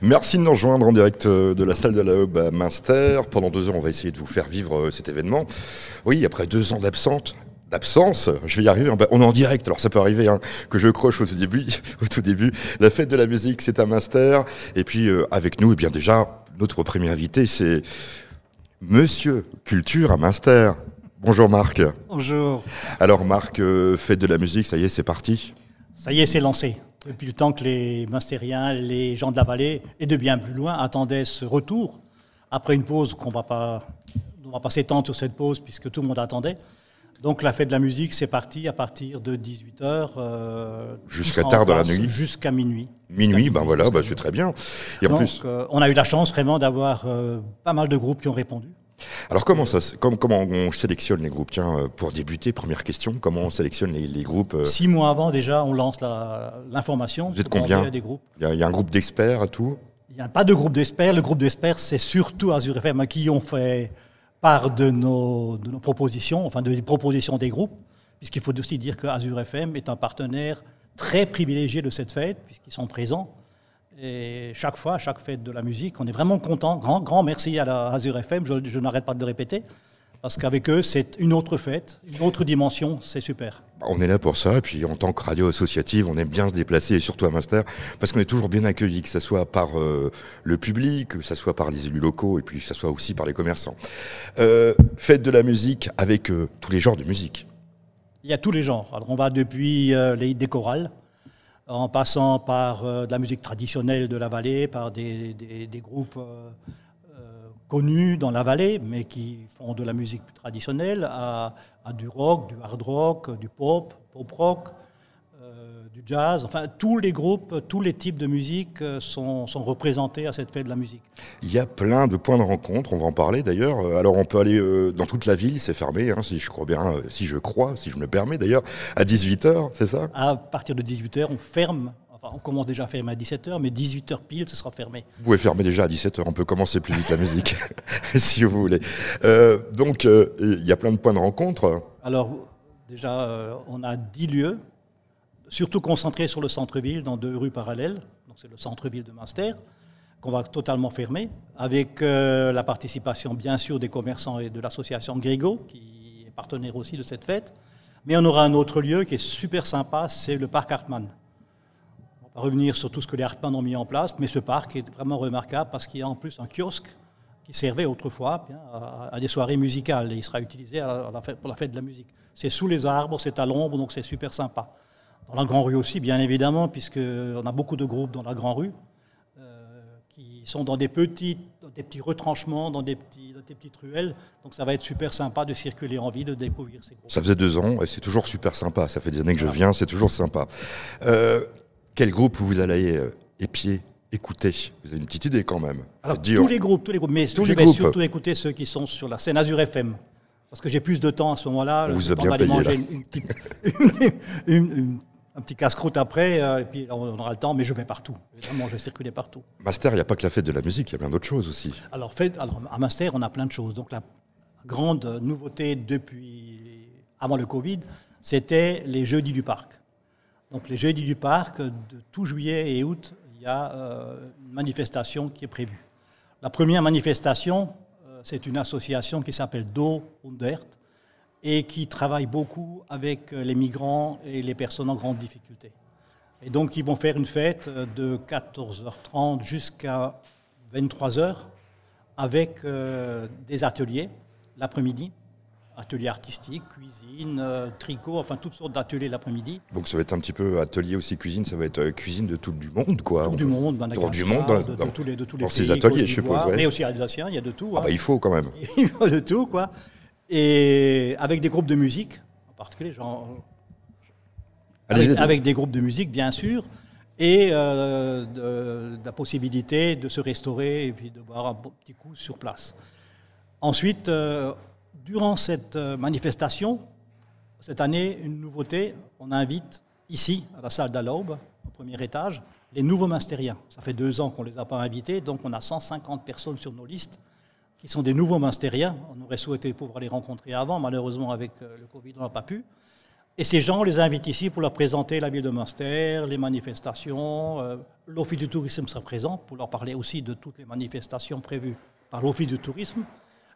Merci de nous rejoindre en direct euh, de la salle de la Hub à Münster. Pendant deux heures, on va essayer de vous faire vivre euh, cet événement. Oui, après deux ans d'absence, d'absence, je vais y arriver. On est en direct, alors ça peut arriver hein, que je croche au tout début. Au tout début, la fête de la musique, c'est à Münster. Et puis euh, avec nous, eh bien déjà, notre premier invité, c'est Monsieur Culture à Münster. Bonjour Marc. Bonjour. Alors Marc, fête de la musique, ça y est, c'est parti. Ça y est, c'est lancé depuis le temps que les Münstériens, les gens de la vallée et de bien plus loin attendaient ce retour, après une pause qu'on va pas, on va pas s'étendre sur cette pause puisque tout le monde attendait. Donc la fête de la musique, c'est parti à partir de 18h. Euh, Jusqu'à tard dans la nuit Jusqu'à minuit. Minuit, ben voilà, ben c'est très bien. Et Donc, plus... Euh, on a eu la chance vraiment d'avoir euh, pas mal de groupes qui ont répondu. Alors comment, ça, comment on sélectionne les groupes? Tiens, euh, pour débuter, première question, comment on sélectionne les, groupes euh? Six mois avant déjà, on lance l'information. Vous êtes combien? Des groupes. Il y, a, un groupe d'experts et tout? Il n'y a pas de groupe d'experts. Le groupe d'experts, c'est surtout Azure FM qui ont fait part de nos, de nos propositions, enfin des propositions des groupes, puisqu'il faut aussi dire que Azure FM est un partenaire très privilégié de cette fête, puisqu'ils sont présents. Et chaque fois, à chaque fête de la musique, on est vraiment content. Grand, grand merci à la Azure FM, je, n'arrête pas de le répéter. Parce qu'avec eux, c'est une autre fête, une autre dimension, c'est super. On est là pour ça, et puis en tant que radio associative, on aime bien se déplacer, et surtout à Master, parce qu'on est toujours bien accueilli, que ce soit par euh, le public, que ce soit par les élus locaux, et puis que ce soit aussi par les commerçants. Euh, fête de la musique avec euh, tous les genres de musique. Il y a tous les genres. Alors on va depuis les, des chorales, en passant par euh, de la musique traditionnelle de la vallée, par des, groupes euh, euh, connus dans la vallée, mais qui font de la musique traditionnelle, à, à du rock, du hard rock, du pop, pop rock, jazz, enfin tous les groupes, tous les types de musique euh, sont, sont, représentés à cette fête de la musique. Il y a plein de points de rencontre, on va en parler d'ailleurs. Euh, alors on peut aller euh, dans toute la ville, c'est fermé, hein, si je crois bien, si je crois, si je me permets d'ailleurs, à 18h, c'est ça? À partir de 18h, on ferme Enfin, on commence déjà à fermer à 17h, mais 18h pile, ce sera fermé. Vous pouvez fermer déjà à 17h, on peut commencer plus vite la musique, si vous voulez. donc, il y a plein de points de rencontre. Alors, déjà, on a 10 lieux surtout concentré sur le centre-ville, dans deux rues parallèles. C'est le centre-ville de Münster, qu'on va totalement fermer, avec euh, la participation bien sûr des commerçants et de l'association Grégo, qui est partenaire aussi de cette fête. Mais on aura un autre lieu qui est super sympa, c'est le parc Hartmann. On va revenir sur tout ce que les Hartmann ont mis en place, mais ce parc est vraiment remarquable parce qu'il y a en plus un kiosque qui servait autrefois à, des soirées musicales et il sera utilisé pour la fête de la musique. C'est sous les arbres, c'est à l'ombre, donc c'est super sympa. Dans la Grand Rue aussi, bien évidemment, puisqu'on a beaucoup de groupes dans la Grand Rue euh, qui sont dans des, petits, des petits retranchements, dans des, petits, des petites ruelles. Donc ça va être super sympa de circuler en ville, de découvrir ces groupes. Ça faisait deux ans et c'est toujours super sympa. Ça fait des années que je viens, c'est toujours sympa. Euh, quel groupe vous allez euh, épier écouter? Vous avez une petite idée quand même. tous les groupes, tous les groupes. Mais tous je vais surtout écouter ceux qui sont sur la scène Azure FM. Parce que j'ai plus de temps à ce moment-là. Vous avez bien payé, manger Une, petite, une, un petit casse-croûte après, euh, et puis on aura le temps, mais je vais partout. Vraiment, je vais circuler partout. Master, il n'y a pas que la fête de la musique, il y a plein d'autres choses aussi. Alors, à Master, on a plein de choses. Donc, la grande nouveauté depuis avant le Covid, c'était les jeudis du parc. Donc, les jeudis du parc, de tout juillet et août, il y a euh, une manifestation qui est prévue. La première manifestation, euh, c'est une association qui s'appelle Do Undert, et qui travaillent beaucoup avec euh, les migrants et les personnes en grande difficulté. Et donc, ils vont faire une fête euh, de 14h30 jusqu'à 23h avec euh, des ateliers l'après-midi, ateliers artistiques, cuisine, tricot, enfin toutes sortes d'ateliers l'après-midi. Donc ça va être un petit peu atelier aussi cuisine, ça va être cuisine de tout du monde quoi. Tout du monde, ben, tout du monde dans, de, tous les, de tous les dans ces ateliers, je suppose. Mais aussi alsaciens, il y a de tout. Ah bah, il faut quand même. il faut de tout quoi et avec des groupes de musique, en particulier, genre, avec, des groupes de musique, bien sûr, et euh, de, la possibilité de se restaurer et puis de boire un petit coup sur place. Ensuite, euh, durant cette euh, manifestation, cette année, une nouveauté, on invite ici, à la salle d'Alaube, au premier étage, les nouveaux mastériens. Ça fait deux ans qu'on ne les a pas invités, donc on a 150 personnes sur nos listes qui sont des nouveaux Munstériens. On aurait souhaité pouvoir les rencontrer avant, malheureusement avec euh, le Covid, on n'a pas pu. Et ces gens, on les invite ici pour leur présenter la ville de Münster, les manifestations. Euh, L'Office du tourisme sera présent pour leur parler aussi de toutes les manifestations prévues par l'Office du tourisme.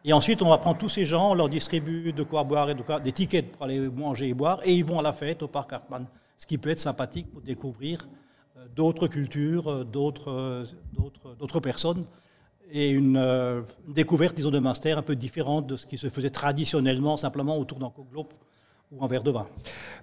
Et ensuite, on va prendre tous ces gens, on leur distribue de quoi boire et des tickets pour aller manger et boire, et ils vont à la fête au parc Hartmann. Ce qui peut être sympathique pour découvrir euh, d'autres cultures, d'autres personnes, et une, une découverte, disons, de Münster un peu différente de ce qui se faisait traditionnellement, simplement autour d'un globe ou un verre de vin.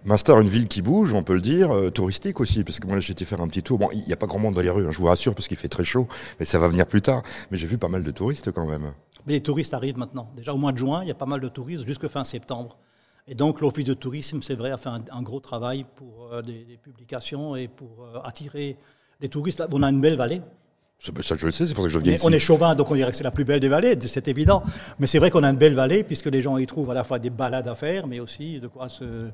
Münster, une ville qui bouge, on peut le dire, euh, touristique aussi, parce que moi j'ai été faire un petit tour. Bon, il n'y a pas grand monde dans les rues, hein, je vous rassure, parce qu'il fait très chaud, mais ça va venir plus tard. Mais j'ai vu pas mal de touristes quand même. Mais les touristes arrivent maintenant. Déjà au mois de juin, il y a pas mal de touristes jusque fin septembre. Et donc l'Office de tourisme, c'est vrai, a fait un, gros travail pour euh, des, publications et pour euh, attirer les touristes. On a une belle vallée. Ça, je le sais, c'est pour ça que je viens ici. On est chauvin, donc on dirait que c'est la plus belle des vallées, c'est évident. Mais c'est vrai qu'on a une belle vallée, puisque les gens y trouvent à la fois des balades à faire, mais aussi de quoi se,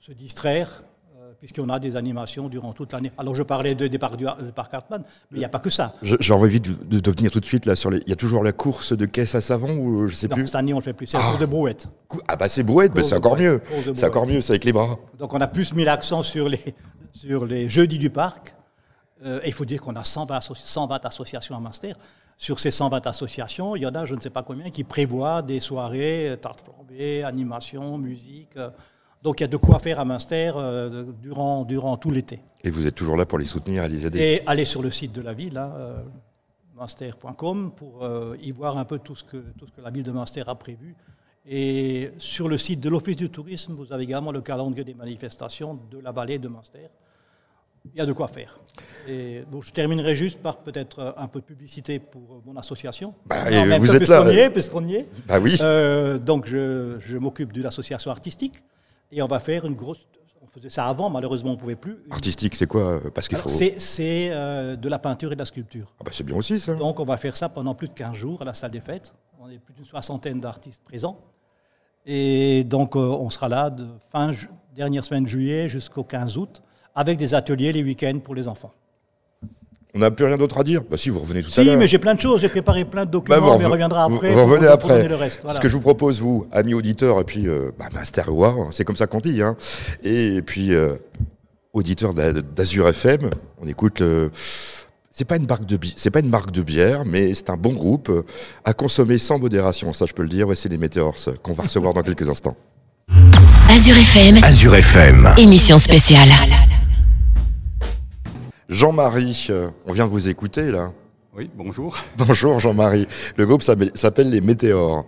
se distraire, euh, puisqu'on a des animations durant toute l'année. Alors je parlais de, des parcs, du, parc Hartmann, mais il n'y a pas que ça. J'ai envie de, de, venir tout de suite là sur les. Il y a toujours la course de caisse à savon ou je sais non, plus? Cette année on ne le fait plus. C'est la course de brouette. Ah bah c'est brouette, mais c'est encore mieux. C'est encore mieux, c'est avec les bras. Donc on a plus mis l'accent sur les sur les jeudis du parc. Euh, et il faut dire qu'on a 120, 120 associations à Munster. Sur ces 120 associations, il y en a je ne sais pas combien qui prévoient des soirées, euh, tartes flambées, animation, musique. Donc il y a de quoi faire à Münster euh, durant, durant tout l'été. Et vous êtes toujours là pour les soutenir et les aider Et aller sur le site de la ville, hein, euh, pour euh, y voir un peu tout ce, que, tout ce que la ville de Münster a prévu. Et sur le site de l'Office du tourisme, vous avez également le calendrier des manifestations de la vallée de Münster. Il y a de quoi faire. Et, bon, je terminerai juste par peut-être un peu de publicité pour mon association. Bah, vous êtes là. Y est. Bah oui. donc je, je m'occupe d'une association artistique et on va faire une grosse. On faisait ça avant, malheureusement, on ne pouvait plus. Artistique, c'est quoi Parce qu'il faut. C'est euh, de la peinture et de la sculpture. Ah bah c'est bien aussi ça. Donc on va faire ça pendant plus de 15 jours à la salle des fêtes. On est plus d'une soixantaine d'artistes présents. Et donc euh, on sera là de fin dernière semaine de juillet jusqu'au 15 août avec des ateliers les week-ends pour les enfants. On n'a plus rien d'autre à dire Bah si, vous revenez tout à l'heure. Si, mais j'ai plein de choses, j'ai préparé plein de documents, bah, mais on reviendra après. Vous, revenez après. Le reste, Ce que je vous propose, vous, amis auditeurs, et puis euh, bah, Master War, c'est comme ça qu'on dit, hein. et, puis euh, auditeurs d'Azur FM, on écoute le... C'est pas une marque de c'est pas une marque de bière, mais c'est un bon groupe à consommer sans modération. Ça, je peux le dire. Voici les Météors qu'on va recevoir dans quelques instants. Azure FM. Azure FM. Émission spéciale. Jean-Marie, euh, on vient de vous écouter là. Oui, bonjour. Bonjour Jean-Marie. Le groupe s'appelle les Météores.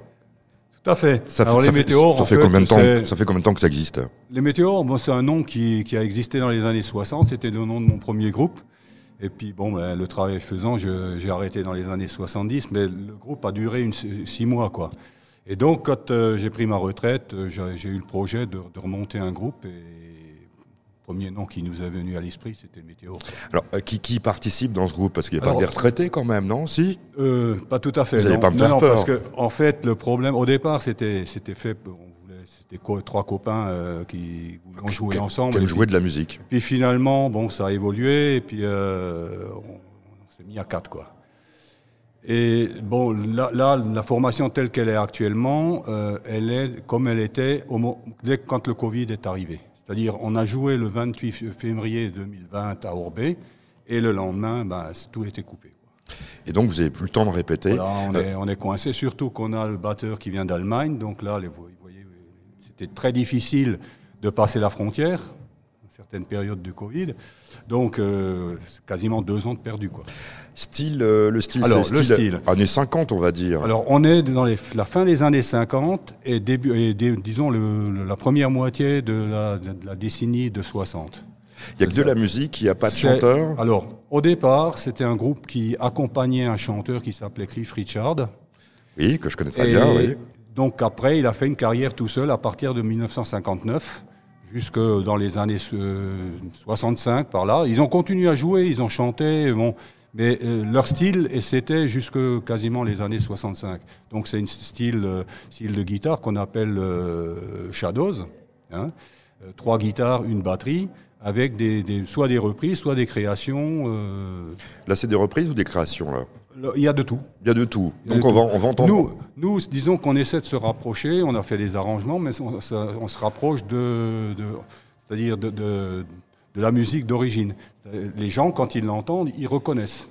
Tout à fait. Ça fait, les météores, ça fait, combien de temps, ça fait combien de temps que ça existe Les météores, bon, c'est un nom qui, a existé dans les années 60. C'était le nom de mon premier groupe. Et puis, bon, ben, le travail faisant, j'ai arrêté dans les années 70, mais le groupe a duré une, six mois, quoi. Et donc, quand euh, j'ai pris ma retraite, euh, j'ai eu le projet de, de, remonter un groupe et premier nom qui nous est venu à l'esprit, c'était Météo. Alors, euh, qui, qui, participe dans ce groupe? Parce qu'il n'y a pas des retraités quand même, non? Si? Euh, Pas tout à fait. Vous n'allez pas me faire non, peur. parce que, en fait, le problème, au départ, c'était fait. C'était trois copains euh, qui ont joué ensemble. Qui joué de la musique? Puis finalement, bon, ça a évolué, et puis on, s'est mis à quatre, quoi. Et bon, là, la formation telle qu'elle est actuellement, elle est comme elle était au, dès quand le Covid est arrivé. C'est-à-dire, on a joué le 28 février 2020 à Orbé, et le lendemain, ben, tout était coupé. Et donc, vous n'avez plus le temps de répéter on, est, on, est, coincé, surtout qu'on a le batteur qui vient d'Allemagne. Donc là, vous voyez, c'était très difficile de passer la frontière, certaines périodes de Covid. Donc, euh, quasiment deux ans de perdu. Quoi. Style, euh, le style, Alors, le style. Années 50, on va dire. Alors, on est dans les, la fin des années 50 et, début, et disons le, la première moitié de la, de la décennie de 60. Il n'y a que de la musique, il n'y a pas de chanteur Alors, au départ, c'était un groupe qui accompagnait un chanteur qui s'appelait Cliff Richard. Oui, que je connais très bien, oui. Donc après, il a fait une carrière tout seul à partir de 1959 jusque dans les années 65 par là. Ils ont continué à jouer, ils ont chanté. Bon, mais euh, leur style, et c'était jusque quasiment les années 65. Donc c'est un style, euh, style de guitare qu'on appelle euh, Shadows. Hein. trois guitares, une batterie, avec des, soit des reprises, soit des créations. Là, c'est des reprises ou des créations là? Il y a de tout. Il y a de tout. Donc on, Va, on va entendre. Nous, nous, disons qu'on essaie de se rapprocher. On a fait des arrangements, mais on, se rapproche de, de c'est-à-dire de, de, de la musique d'origine. Euh, Les gens, quand ils l'entendent, ils reconnaissent.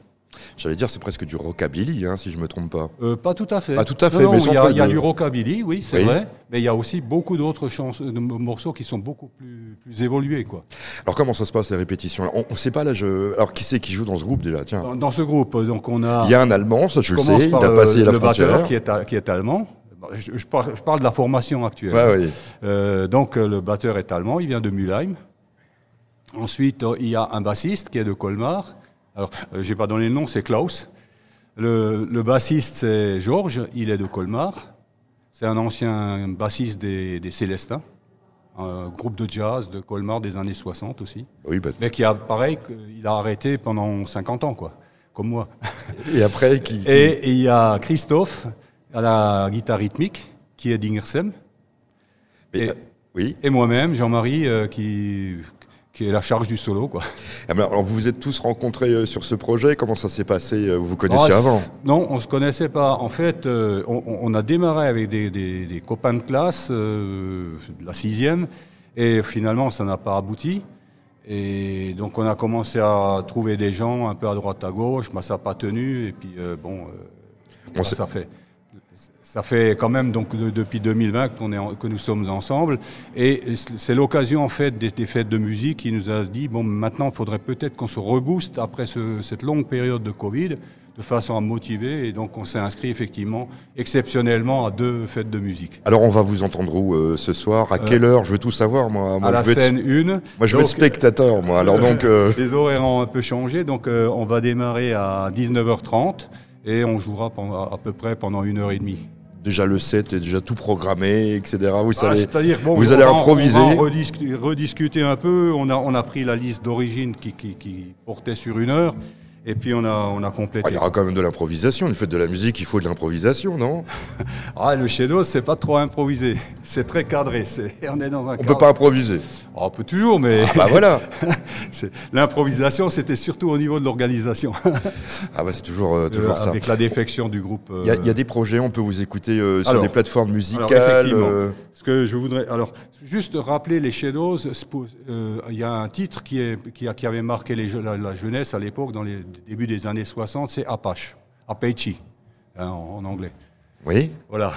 J'allais dire, c'est presque du rockabilly, hein, si je me trompe pas. Euh, pas tout à fait. Ah, tout à fait, non, mais il y a, y du rockabilly, oui, c'est Oui. vrai, mais il y a aussi beaucoup d'autres morceaux qui sont beaucoup plus, plus évolués. Quoi. Alors comment ça se passe les répétitions? On ne sait pas là. Je... Alors qui c'est qui joue dans ce groupe déjà? Tiens, Dans, dans ce groupe, donc on a. il y a un Allemand, ça je le sais. Il a le- passé la le frontière. batteur qui est, qui est allemand. Je, je parle, je parle de la formation actuelle. Ouais. Euh, donc le batteur est allemand, il vient de Mülheim. Ensuite, euh, il y a un bassiste qui est de Colmar. Alors, euh, j'ai pas donné le nom, c'est Klaus. Le, le bassiste, c'est Georges, il est de Colmar. C'est un ancien bassiste des, des Célestins, un groupe de jazz de Colmar des années 60 aussi. Oui, bah, Mais qui a, pareil, il a arrêté pendant 50 ans, quoi, comme moi. Et après, qui, qui- Et il y a Christophe à la guitare rythmique, qui est d'Ingersem. et- euh, oui. Et moi-même, Jean-Marie, euh, qui, qui est la charge du solo. Quoi. Ah, alors, vous vous êtes tous rencontrés euh, sur ce projet. Comment ça s'est passé euh, Vous vous connaissiez Ah, avant? Non, on ne se connaissait pas. En fait, euh, on, on a démarré avec des, des- des copains de classe euh, de la sixième, et finalement, ça n'a pas abouti. Et donc, on a commencé à trouver des gens un peu à droite, à gauche, mais ça n'a pas tenu. Et puis, euh, bon, On ça, s'est- ça fait. Ça fait quand même donc de- depuis 2020 qu'on est en- que nous sommes ensemble et c'est l'occasion en fait des, des fêtes de musique qui nous a dit bon maintenant il faudrait peut-être qu'on se rebooste après ce- cette longue période de Covid de façon à motiver et donc on s'est inscrit effectivement exceptionnellement à deux fêtes de musique. Alors on va vous entendre où euh, ce soir? À quelle heure? Je veux tout savoir moi. Moi, à la je veux être, scène 1. moi je veux être spectateur moi. Alors donc euh, Les horaires ont un peu changé, donc euh, on va démarrer à 19h30 et on jouera pendant- à peu près pendant une heure et demie. Déjà le set est déjà tout programmé, etc. Vous Ah, allez. C'est-à-dire, bon, vous on allez improviser. On rediscu- rediscuter un peu. On a, on a pris la liste d'origine qui, qui- qui portait sur une heure. Et puis on a, on a Ah, complété. il y aura quand même de l'improvisation. Une fête de la musique, il faut de l'improvisation, non? Ah, le Shadow, c'est pas trop improvisé. C'est très cadré. On est dans un On cadre. peut pas improviser. On peut toujours, mais Ah bah voilà. l'improvisation, c'était surtout au niveau de l'organisation. Ah bah c'est toujours euh, toujours Euh, ça. Avec la défection du groupe. Il y, a- euh, il y a des projets, on peut vous écouter sur Alors, des plateformes alors, musicales. euh, ce que je voudrais, alors, juste rappeler les Shadows. Il y a un titre qui, est, qui, a- qui avait marqué les, la, la jeunesse à l'époque, dans les débuts des années 60, c'est Apache, Apache, hein, en, en anglais. Oui. Voilà.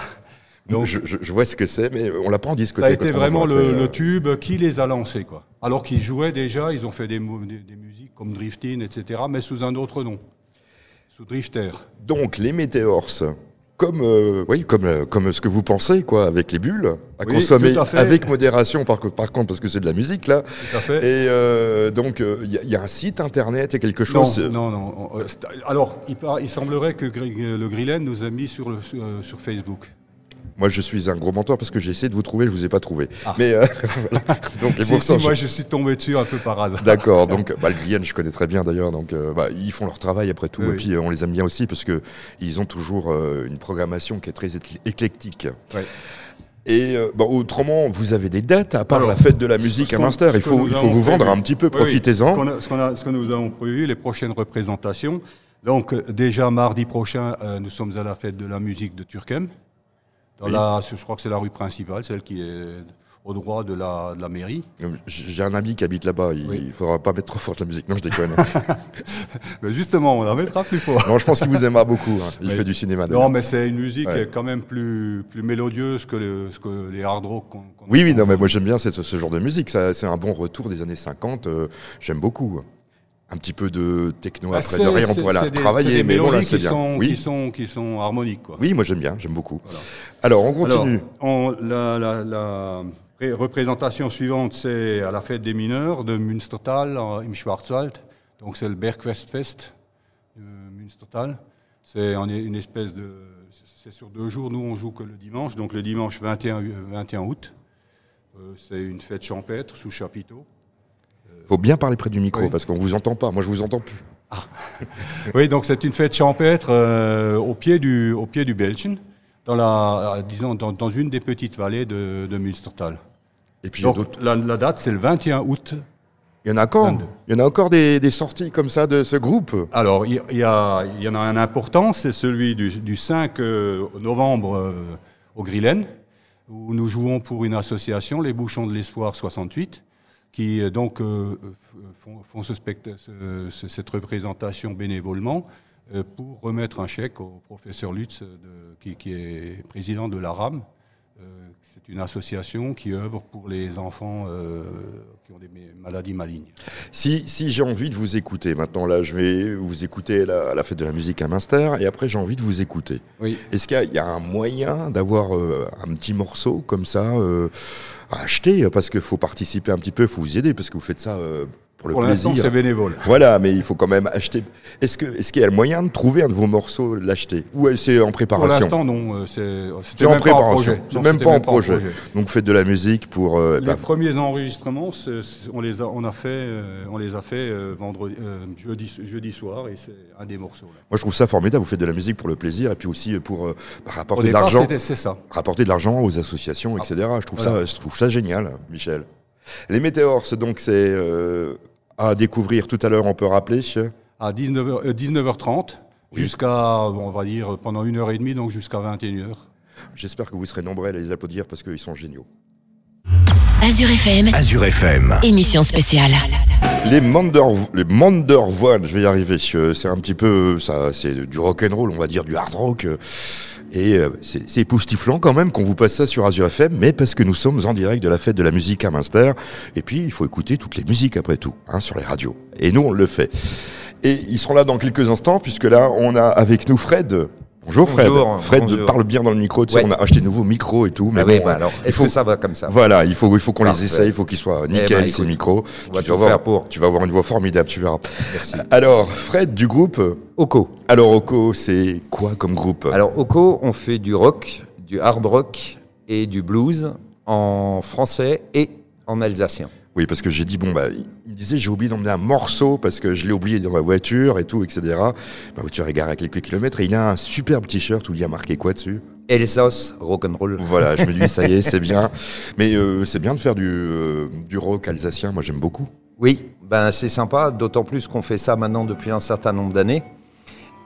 Donc je, je- je vois ce que c'est, mais on l'a pas en ça a discothèque. été vraiment j'aurais le, euh, le tube qui les a lancés, quoi. Alors qu'ils jouaient déjà, ils ont fait des, mo- des, des musiques comme Drifting, etc., mais sous un autre nom, sous Drifter. Donc les météores, comme euh, oui, comme euh, comme ce que vous pensez quoi, avec les bulles, à Oui, consommer à avec modération par, co- par contre parce que c'est de la musique là. Tout à fait. Et euh, donc il y, a- il y a un site internet, il y a quelque Non, chose. non, non. c'est- Alors, il, par- il semblerait que le Grillen nous a mis sur, le, sur, sur Facebook. Moi je suis un gros menteur parce que j'ai essayé de vous trouver, je vous ai pas trouvé. Ah. Mais euh, voilà. donc et Si, moi, je- je suis tombé dessus un peu par hasard. D'accord, donc bah, le Guyane, je connais très bien d'ailleurs, donc euh, bah, ils font leur travail après tout, Oui, et oui. puis euh, on les aime bien aussi parce que ils ont toujours euh, une programmation qui est très écl- éclectique. Ouais. Et euh, bah, autrement, vous avez des dates à part Alors, la fête de la musique à Munster. Il faut, il faut vous vendre un petit peu, Oui, oui. profitez-en. Ce, qu'on a- ce que nous avons prévu, les prochaines représentations. Donc, déjà mardi prochain, euh, nous sommes à la fête de la musique de Turquem. Dans Oui. la, je crois que c'est la rue principale, celle qui est au droit de la, de la mairie. J'ai un ami qui habite là-bas, il, Oui. il faudra pas mettre trop fort la musique. Non, je déconne. Mais justement, on la mettra plus fort. non, je pense qu'il vous aimera beaucoup. hein. Il fait du cinéma. Non, mais c'est une musique Ouais. quand même plus, plus mélodieuse que, le- que les hard rock qu'on qu'on Oui, oui, non, mais moi j'aime bien cette- ce genre de musique. C'est un bon retour des années 50. euh, J'aime beaucoup. Un petit peu de techno Bah, après c'est- de rien, on pourrait la travailler, mais bon là c'est bien. Sont, oui. qui, sont, qui sont harmoniques. Quoi. Oui, moi j'aime bien, j'aime beaucoup. Voilà. Alors, on continue. Alors, on- la, la- la ré- représentation suivante, c'est à la fête des mineurs de Münstertal en- im Schwarzwald. Donc, c'est le Bergfestfest de Münstertal. C'est une espèce de. C'est sur deux jours. Nous, on joue que le dimanche. Donc, le dimanche 21, euh, 21 août. Euh, c'est une fête champêtre sous chapiteau. Faut bien parler près du micro Oui. parce qu'on vous entend pas. Moi, je vous entends plus. Oui, donc c'est une fête champêtre euh, au pied du, au pied du Belchen, dans, la, euh, disons, dans, dans une des petites vallées de, de Münstertal. Et puis, Donc la, la date, c'est le 21 août. il y en a encore. 22. Il y en a encore des, des sorties comme ça de ce groupe. Alors, il y, a- il y en a un important, c'est celui du, du 5 euh, novembre euh, au Grillen, où nous jouons pour une association, les Bouchons de l'Espoir 68, qui euh, euh, font, cette représentation bénévolement euh, pour remettre un chèque au professeur Lutz, qui est président de la RAM. Euh, C'est une association qui œuvre pour les enfants euh, qui ont des ma- maladies malignes. Si, si j'ai envie de vous écouter, maintenant là, je vais vous écouter à la, à la fête de la musique à Münster, et après j'ai envie de vous écouter. Oui. Est-ce qu'il y a- il y, a un moyen d'avoir euh, un petit morceau comme ça euh, à acheter? Parce qu'il faut participer un petit peu, il faut vous aider, parce que vous faites ça pour le Pour plaisir. c'est bénévole. Voilà, mais il faut quand même acheter. Est-ce que est-ce qu'il y a le moyen de trouver un de vos morceaux, l'acheter Ou c'est en Pour préparation l'instant, non. euh, C'est C'est en préparation. C'est même pas en projet. Donc faites de la musique pour. euh, Les bah, premiers enregistrements, on les a, on a fait, euh, on les a fait euh, vendredi, euh, jeudi, jeudi soir, et c'est un des morceaux. Là. moi je trouve ça formidable. Vous faites de la musique pour le plaisir et puis aussi pour euh, bah, rapporter de l'argent. c'était- c'est ça. rapporter de l'argent aux associations, etc. Je trouve Voilà. ça, je trouve ça génial, Michel. Les météores, c'est donc c'est euh, à découvrir tout à l'heure. On peut rappeler. À 19h, euh, 19h30 jusqu'à, on va dire, pendant une heure et demie, donc jusqu'à 21h. J'espère que vous serez nombreux à les applaudir parce qu'ils sont géniaux. Azure FM, Azure FM. émission spéciale. Les Mander, les Mandervoine, je vais y arriver. euh, C'est un petit peu, ça, c'est du rock and roll, on va dire du hard rock. Et euh, c'est époustouflant quand même qu'on vous passe ça sur Azure FM, mais parce que nous sommes en direct de la fête de la musique à Münster. Et puis, il faut écouter toutes les musiques après tout, hein, sur les radios. Et nous, on le fait. Et ils seront là dans quelques instants, puisque là, on a avec nous Fred. Bonjour Fred. Bonjour, Fred bonjour. parle bien dans le micro. Tu sais, Ouais. on a acheté de nouveaux micros et tout. Mais Ah oui, bon, bah alors, est-ce que ça va comme ça Voilà, il faut, il faut qu'on les essaye, il faut qu'ils soient nickel Eh ben, ces micros. tu, vas voir, faire pour. tu vas avoir une voix formidable, tu verras. Merci. Alors, Fred du groupe. Oko. Alors, Oko, c'est quoi comme groupe? Alors, Oko, on fait du rock, du hard rock et du blues en français et en alsacien. Oui, parce que j'ai dit, bon, bah, il me disait, j'ai oublié d'emmener un morceau parce que je l'ai oublié dans ma voiture et tout, etc. Ma voiture est garée à quelques kilomètres et il a un superbe t-shirt où il y a marqué quoi dessus? Elsass, rock'n'roll. Voilà, je me dis, ça y est, c'est bien. Mais euh, c'est bien de faire du, euh, du rock alsacien, moi j'aime beaucoup. Oui, ben c'est sympa, d'autant plus qu'on fait ça maintenant depuis un certain nombre d'années.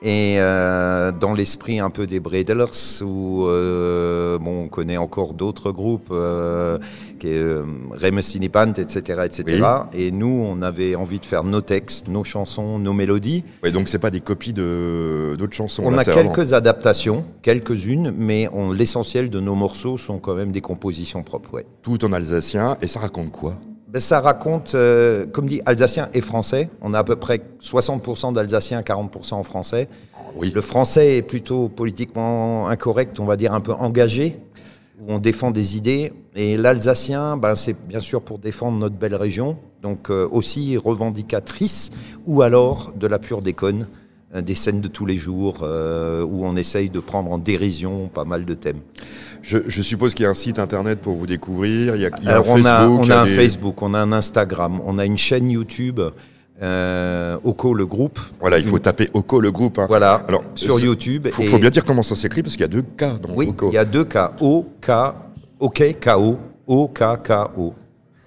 Et euh, dans l'esprit un peu des Bredlers, où euh, bon, on connaît encore d'autres groupes, euh, qui est euh, Remes Sinipant, etc., etc. Et nous, on avait envie de faire nos textes, nos chansons, nos mélodies. Ouais, donc c'est pas des copies de d'autres chansons. On là, a vraiment- quelques adaptations, quelques-unes, mais l'essentiel de nos morceaux sont quand même des compositions propres. Ouais. tout en alsacien et ça raconte quoi? Ben, ça raconte, euh, comme dit, alsacien et français. On a à peu près 60% d'alsacien, 40% en français. Oui. Le français est plutôt politiquement incorrect, on va dire un peu engagé, où on défend des idées. Et l'alsacien, ben, c'est bien sûr pour défendre notre belle région, donc euh, aussi revendicatrice, ou alors de la pure déconne, euh, des scènes de tous les jours, euh, où on essaye de prendre en dérision pas mal de thèmes. Je, je suppose qu'il y a un site internet pour vous découvrir. Il y a, il y a Alors, un on Facebook. a, on il a un des- Facebook, on a un Instagram, on a une chaîne YouTube, euh, Oko le groupe. Voilà, il faut taper Oko le groupe. hein. Voilà, Alors, sur YouTube. Faut, et- faut bien dire comment ça s'écrit parce qu'il y a deux K dans Oui, Oko. il y a deux K. O, K, OK, K-O, O, K, K-O.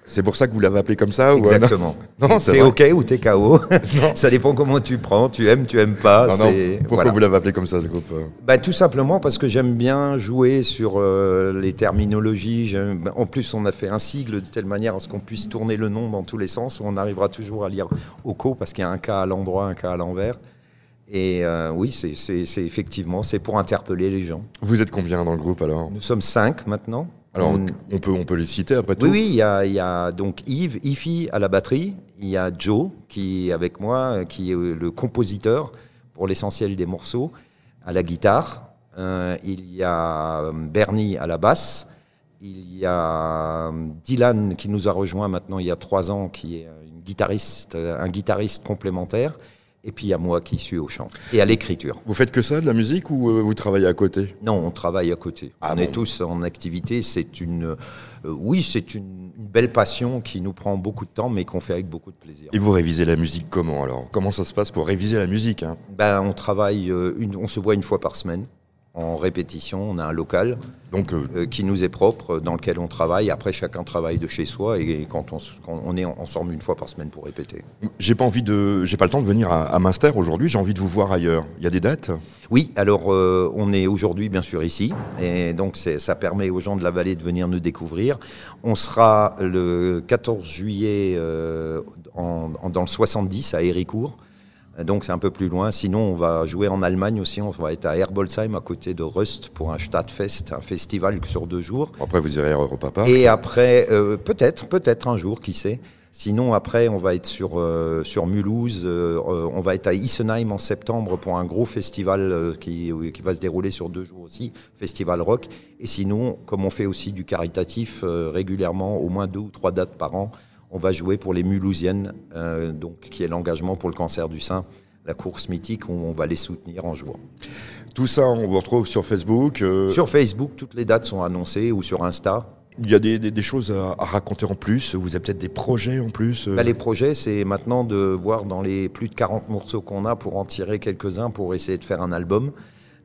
C'est pour ça que vous l'avez appelé comme ça ou, euh, Exactement. Non, c'est T'es. OK ou t'es KO Ça dépend comment tu prends. Tu aimes, tu aimes pas. Non, non, Pourquoi voilà. vous l'avez appelé comme ça ce groupe euh? Bah, tout simplement parce que j'aime bien jouer sur euh, les terminologies. En plus, on a fait un sigle de telle manière à ce qu'on puisse tourner le nom dans tous les sens, où on arrivera toujours à lire OCO, parce qu'il y a un cas à l'endroit, un cas à l'envers. Et euh, oui, c'est effectivement, c'est pour interpeller les gens. Vous êtes combien dans le groupe alors? Nous sommes cinq maintenant. Alors On- on peut on peut les citer après tout. oui, oui, il y a, il y a donc Yves, Ifi à la batterie, il y a Joe qui est avec moi, euh, qui est euh, le compositeur pour l'essentiel des morceaux, à la guitare. Euh, il y a Bernie à la basse. Il y a Dylan qui nous a rejoint maintenant il y a trois ans, qui est une guitariste, un guitariste complémentaire. Et puis il y a moi qui suis au chant et à l'écriture. Vous faites que ça de la musique ou euh, vous travaillez à côté? Non, on travaille à côté. Ah on bon est tous en activité. C'est une, euh, oui, c'est une, une belle passion qui nous prend beaucoup de temps, mais qu'on fait avec beaucoup de plaisir. Et vous révisez la musique comment alors? Comment ça se passe pour réviser la musique hein? Ben, on travaille, euh, une, on se voit une fois par semaine en répétition. On a un local Donc, euh, euh, qui nous est propre, dans lequel on travaille. Après, chacun travaille de chez soi et quand on, quand on est ensemble une fois par semaine pour répéter. j'ai pas envie de, j'ai pas le temps de venir à, à Münster aujourd'hui. J'ai envie de vous voir ailleurs. Il y a des dates? Oui, alors euh, on est aujourd'hui bien sûr ici, et donc ça permet aux gens de la vallée de venir nous découvrir. On sera le 14 juillet euh, en- en- dans le 70 à Héricourt, donc c'est un peu plus loin. Sinon, on va jouer en Allemagne aussi, on va être à Herbolzheim à côté de Rust pour un Stadtfest, un festival sur deux jours. Après, vous irez à Europa Park. Et après, euh, peut-être, peut-être un jour, qui sait. Sinon, après, on va être sur, euh, sur Mulhouse, euh, euh, on va être à Isenheim en septembre pour un gros festival euh, qui, qui va se dérouler sur deux jours aussi, festival rock. Et sinon, comme on fait aussi du caritatif euh, régulièrement, au moins deux ou trois dates par an, on va jouer pour les Mulhousiennes, euh, donc, qui est l'engagement pour le cancer du sein, la course mythique où on va les soutenir en jouant. Tout ça, on vous retrouve sur Facebook. euh, Sur Facebook, toutes les dates sont annoncées ou sur Insta. Il y a des, des- des choses à, à raconter en plus. Vous avez peut-être des projets en plus. euh, Bah, les projets, c'est maintenant de voir dans les plus de 40 morceaux qu'on a pour en tirer quelques-uns pour essayer de faire un album.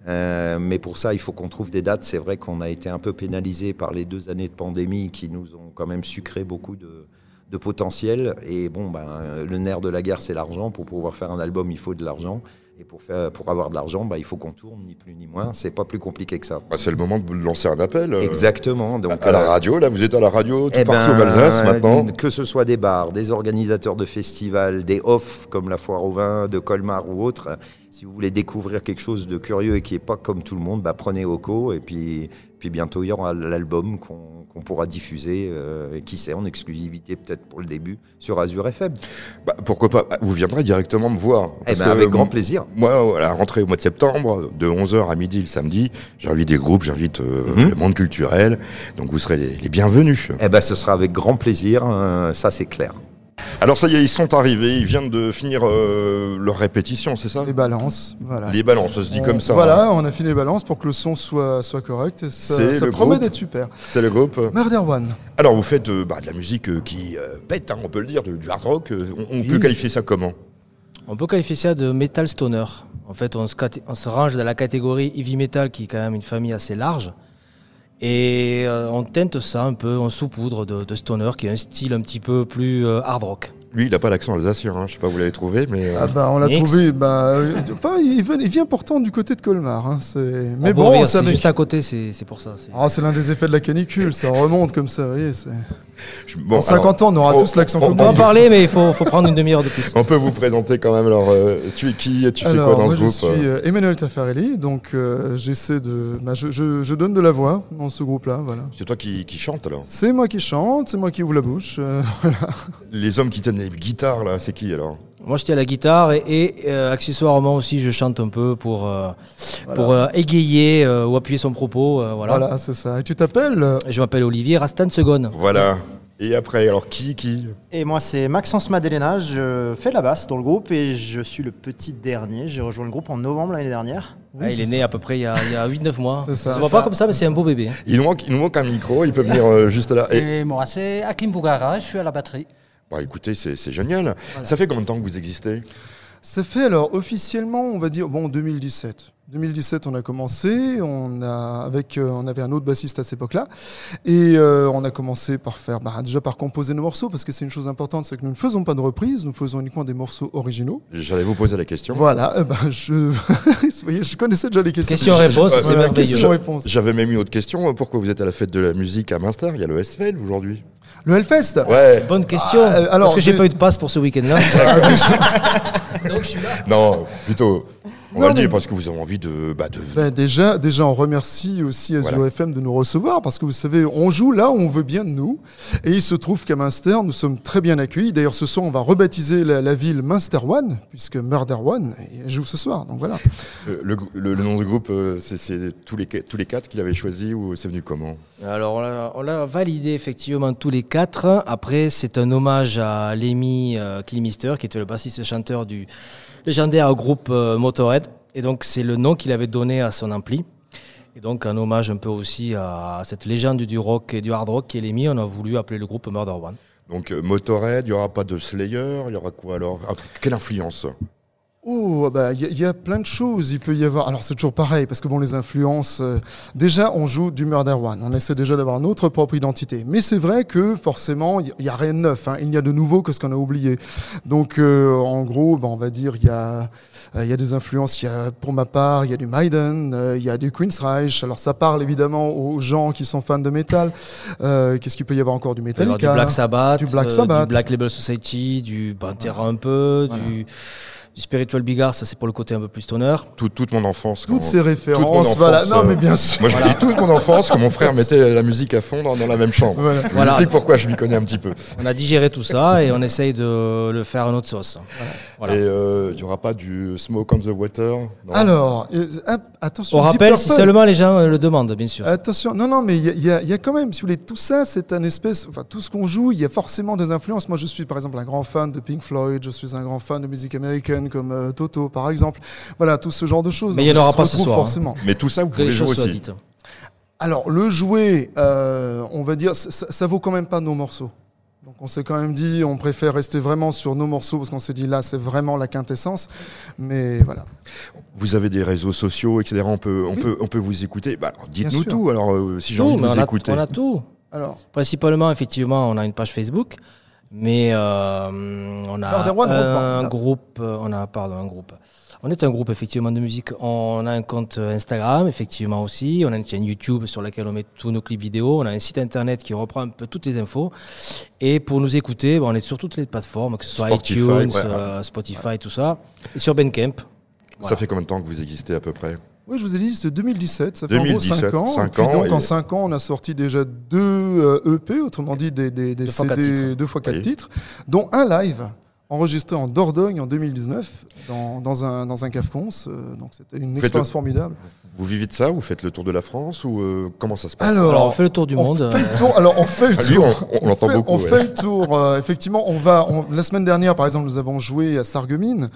Euh, mais pour ça, il faut qu'on trouve des dates. C'est vrai qu'on a été un peu pénalisé par les deux années de pandémie qui nous ont quand même sucré beaucoup de, de potentiel. Et bon, ben, le nerf de la guerre, c'est l'argent. Pour pouvoir faire un album, il faut de l'argent. Et pour, faire, pour avoir de l'argent, bah, il faut qu'on tourne, ni plus ni moins. C'est pas plus compliqué que ça. bah, c'est le moment de lancer un appel. euh, Exactement. Donc, à la euh, radio, là, vous êtes à la radio tout eh partout ben, en Alsace maintenant. Que ce soit des bars, des organisateurs de festivals, des off comme la Foire au Vin de Colmar ou autre, euh, si vous voulez découvrir quelque chose de curieux et qui n'est pas comme tout le monde, bah, prenez Oco et puis, puis bientôt il y aura l'album qu'on pourra diffuser, euh, et qui sait, en exclusivité peut-être pour le début, sur Azure FM. Bah, pourquoi pas Vous viendrez directement me voir. Eh ben, que, avec grand plaisir. Moi, à la rentrée au mois de septembre, de 11h à midi le samedi, j'invite des groupes, j'invite euh, Mhm. le monde culturel. Donc vous serez les, les bienvenus. Eh ben, ce sera avec grand plaisir, euh, ça c'est clair. Alors ça y est, ils sont arrivés, ils viennent de finir euh, leur répétition, c'est ça? Les balances, voilà. Les balances, ça se dit On- comme ça. hein. Voilà, on a fait les balances pour que le son soit, soit correct. et Ça, C'est ça le promet groupe. d'être super. C'est le groupe. Murder One. Alors vous faites euh, bah, de la musique euh, qui euh, pète, hein, on peut le dire, du, hard rock. euh, on on Oui. peut qualifier ça comment? On peut qualifier ça de metal stoner. En fait, on se, on se range dans la catégorie heavy metal, qui est quand même une famille assez large. Et euh, on teinte ça un peu, on saupoudre de, de stoner, qui est un style un petit peu plus euh, hard rock. Lui, il n'a pas l'accent alsacien, hein, je sais pas où vous l'avez trouvé, mais... euh, Ah bah, on l'a trouvé. Bah, euh, enfin, il, vient, il vient pourtant du côté de Colmar. hein, c'est- Mais peut bon, ça c'est met- juste à côté, c'est c'est pour ça. c'est- Ah, c'est l'un des effets de la canicule, ça remonte comme ça. vous voyez, c'est- je- bon, en 50 alors, ans, on aura on- tous l'accent on- On peut en commun. parler, mais il faut, faut prendre une demi-heure de plus. On peut vous présenter quand même, alors euh, tu es qui Tu fais quoi dans moi, ce je groupe suis euh, Emmanuel Taffarelli, donc euh, j'essaie de, bah, je, je- je donne de la voix dans ce groupe-là, voilà. C'est toi qui, qui chante alors? C'est moi qui chante, c'est moi qui ouvre la bouche. euh, Les hommes qui tiennent les guitares là, c'est qui alors? Moi, je tiens la guitare et, et, euh, accessoirement aussi, je chante un peu pour, euh, pour euh, égayer euh, ou appuyer son propos. euh, voilà. voilà, c'est ça. Et tu t'appelles Je m'appelle Olivier Rastan Segon. Voilà. Et après, alors qui qui? Et moi, c'est Maxence Madelena. Je fais la basse dans le groupe et je suis le petit dernier. J'ai rejoint le groupe en novembre l'année dernière. Ah, il est né à peu près il y a, il y a 8-9 mois. C'est ça. Ça se voit C'est pas ça, comme ça, mais c'est un ça. beau bébé. il nous, manque, il nous manque un micro, il peut venir euh, juste là. Et, Et moi, c'est Hakim Bougara, je suis à la batterie. Bah, écoutez, c'est génial. Ça fait combien de temps que vous existez? C'est fait alors officiellement, on va dire, bon, 2017. 2017, on a commencé, on, a, avec, euh, on avait un autre bassiste à cette époque-là, et euh, on a commencé par faire, bah, déjà par composer nos morceaux, parce que c'est une chose importante, c'est que nous ne faisons pas de reprises, nous faisons uniquement des morceaux originaux. J'allais vous poser la question. Voilà, eh ben, je, vous voyez, je connaissais déjà les questions. Question-réponse, c'est Voilà, merveilleux. question-réponse. J'avais même une autre question. Pourquoi vous êtes à la fête de la musique à Münster? Il y a le Westfeld aujourd'hui. Le Hellfest Ouais. Bonne question. Ah, euh, alors, Parce que j'ai j'ai- pas eu de passe pour ce week-end-là. Non, plutôt. On Non, va le dire parce que vous avez envie de. Bah, de... Ben déjà, déjà, on remercie aussi Azure Voilà. FM de nous recevoir parce que vous savez, on joue là où on veut bien de nous. Et il se trouve qu'à Münster, nous sommes très bien accueillis. D'ailleurs, ce soir, on va rebaptiser la, la ville Münster One, puisque Murder One joue ce soir. Donc voilà. Le, le- le- le nom du groupe, euh, c'est- tous les, tous les quatre qu'il avait choisi ou c'est venu comment? Alors, on l'a- on l'a validé effectivement tous les quatre. Après, c'est un hommage à Lemmy euh, Kilmister, qui était le bassiste-chanteur du légendaire groupe euh, Motorhead. Et donc, c'est le nom qu'il avait donné à son ampli. Et donc, un hommage un peu aussi à cette légende du rock et du hard rock qui est Lemmy. On a voulu appeler le groupe Murder One. Donc euh, Motorhead, il n'y aura pas de Slayer, il y aura quoi alors? Ah, Quelle influence? Oh, bah, il y, a- il y a plein de choses. Il peut y avoir. Alors, c'est toujours pareil, parce que bon, les influences. euh, déjà, on joue du Murder One. On essaie déjà d'avoir notre propre identité. Mais c'est vrai que forcément, il n'y a rien de neuf. hein. Il n'y a de nouveau que ce qu'on a oublié. Donc, euh, en gros, bah, on va dire, il y a. euh, Il y a des influences, il y a, pour ma part, il y a du Maiden, euh, il y a du Queensryche. Alors ça parle évidemment aux gens qui sont fans de métal. Euh, Qu'est-ce qu'il peut y avoir encore? Du Metallica. du Black Sabbath, du Black euh, Sabbath. du Black Label Society, du Pantera un peu, Voilà. du, du Spiritual Bigard, ça c'est pour le côté un peu plus stoner. Tout- toute mon enfance. Toutes ces références. enfance, voilà. Non, euh, mais bien sûr. Moi, je Voilà. dis toute mon enfance que mon frère mettait la musique à fond dans, dans la même chambre. Voilà. Je vous Voilà. explique pourquoi je m'y connais un petit peu. On a digéré tout ça et on essaye de le faire à notre sauce. Voilà. Et euh, il n'y aura pas du Smoke on the Water non Alors, euh, attention. On rappelle si seulement les gens euh, le demandent, bien sûr. Attention, non, non, mais il y, a- y y quand même, si vous voulez, tout ça, c'est un espèce, enfin, tout ce qu'on joue, il y a forcément des influences. Moi, je suis, par exemple, un grand fan de Pink Floyd, je suis un grand fan de musique américaine comme euh, Toto, par exemple. Voilà, tout ce genre de choses. Mais il y en aura pas ce hein. Forcément. Mais tout ça, vous pouvez les jouer aussi. dites. Alors, le jouet, euh, on va dire, ça, ça- ça vaut quand même pas nos morceaux. Donc, on s'est quand même dit, on préfère rester vraiment sur nos morceaux parce qu'on s'est dit là, c'est vraiment la quintessence. Mais voilà. Vous avez des réseaux sociaux, etc. On peut, on Oui. peut, on peut vous écouter. Bah, Dites-nous tout. Alors, euh, si j'ai envie de mais vous on, a, écouter. on a tout. Alors, Principalement, effectivement, on a une page Facebook, mais euh, on a un on- groupe. euh, On a pardon un groupe. On est un groupe effectivement de musique. On a un compte Instagram effectivement aussi. On a une chaîne YouTube sur laquelle on met tous nos clips vidéo. On a un site internet qui reprend un peu toutes les infos. Et pour nous écouter, bon, on est sur toutes les plateformes, que ce soit Spotify, iTunes, ouais. euh, Spotify, tout ça, et sur Bandcamp. Ça Voilà. fait combien de temps que vous existez à peu près? Oui, je vous ai dit, c'est 2017, ça fait en 2017, gros 5 ans. cinq Et puis ans, donc et- en 5 ans, on a sorti déjà deux euh, EP, autrement dit des, des, des Deux fois quatre CD titres. deux fois 4 Oui. titres, dont un live enregistré en Dordogne en 2019 dans, dans un, dans un cave cons. euh, donc c'était une Faites expérience le- formidable. Vous vivez de ça Vous faites le tour de la France Ou euh, comment ça se passe Alors, Alors on fait le tour du on monde. fait euh, le tour. Alors on fait le Ah, lui, tour. on- on l'entend fait- beaucoup, On ouais. fait le tour. euh, effectivement, on va. on- la semaine dernière, par exemple, nous avons joué à Sarreguemines.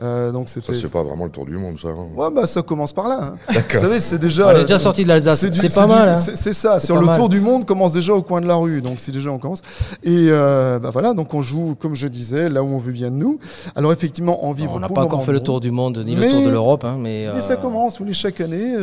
Euh, donc Ça, c'était. c'est pas vraiment le tour du monde, ça. hein. Ouais, bah ça commence par là. hein. Vous D'accord. savez, c'est déjà. on est déjà sorti de l'Alsace. C'est pas mal. hein. C'est c'est ça. C'est Sur le mal. tour du monde commence déjà au coin de la rue. Donc si déjà on commence. Et euh, bah voilà, donc on joue, comme je disais, là où on veut bien de nous. Alors effectivement, en vivre. On n'a pas encore fait le tour du monde ni Mais- le tour de l'Europe, hein, mais, Mais ça euh, commence. Vous voulez chaque année.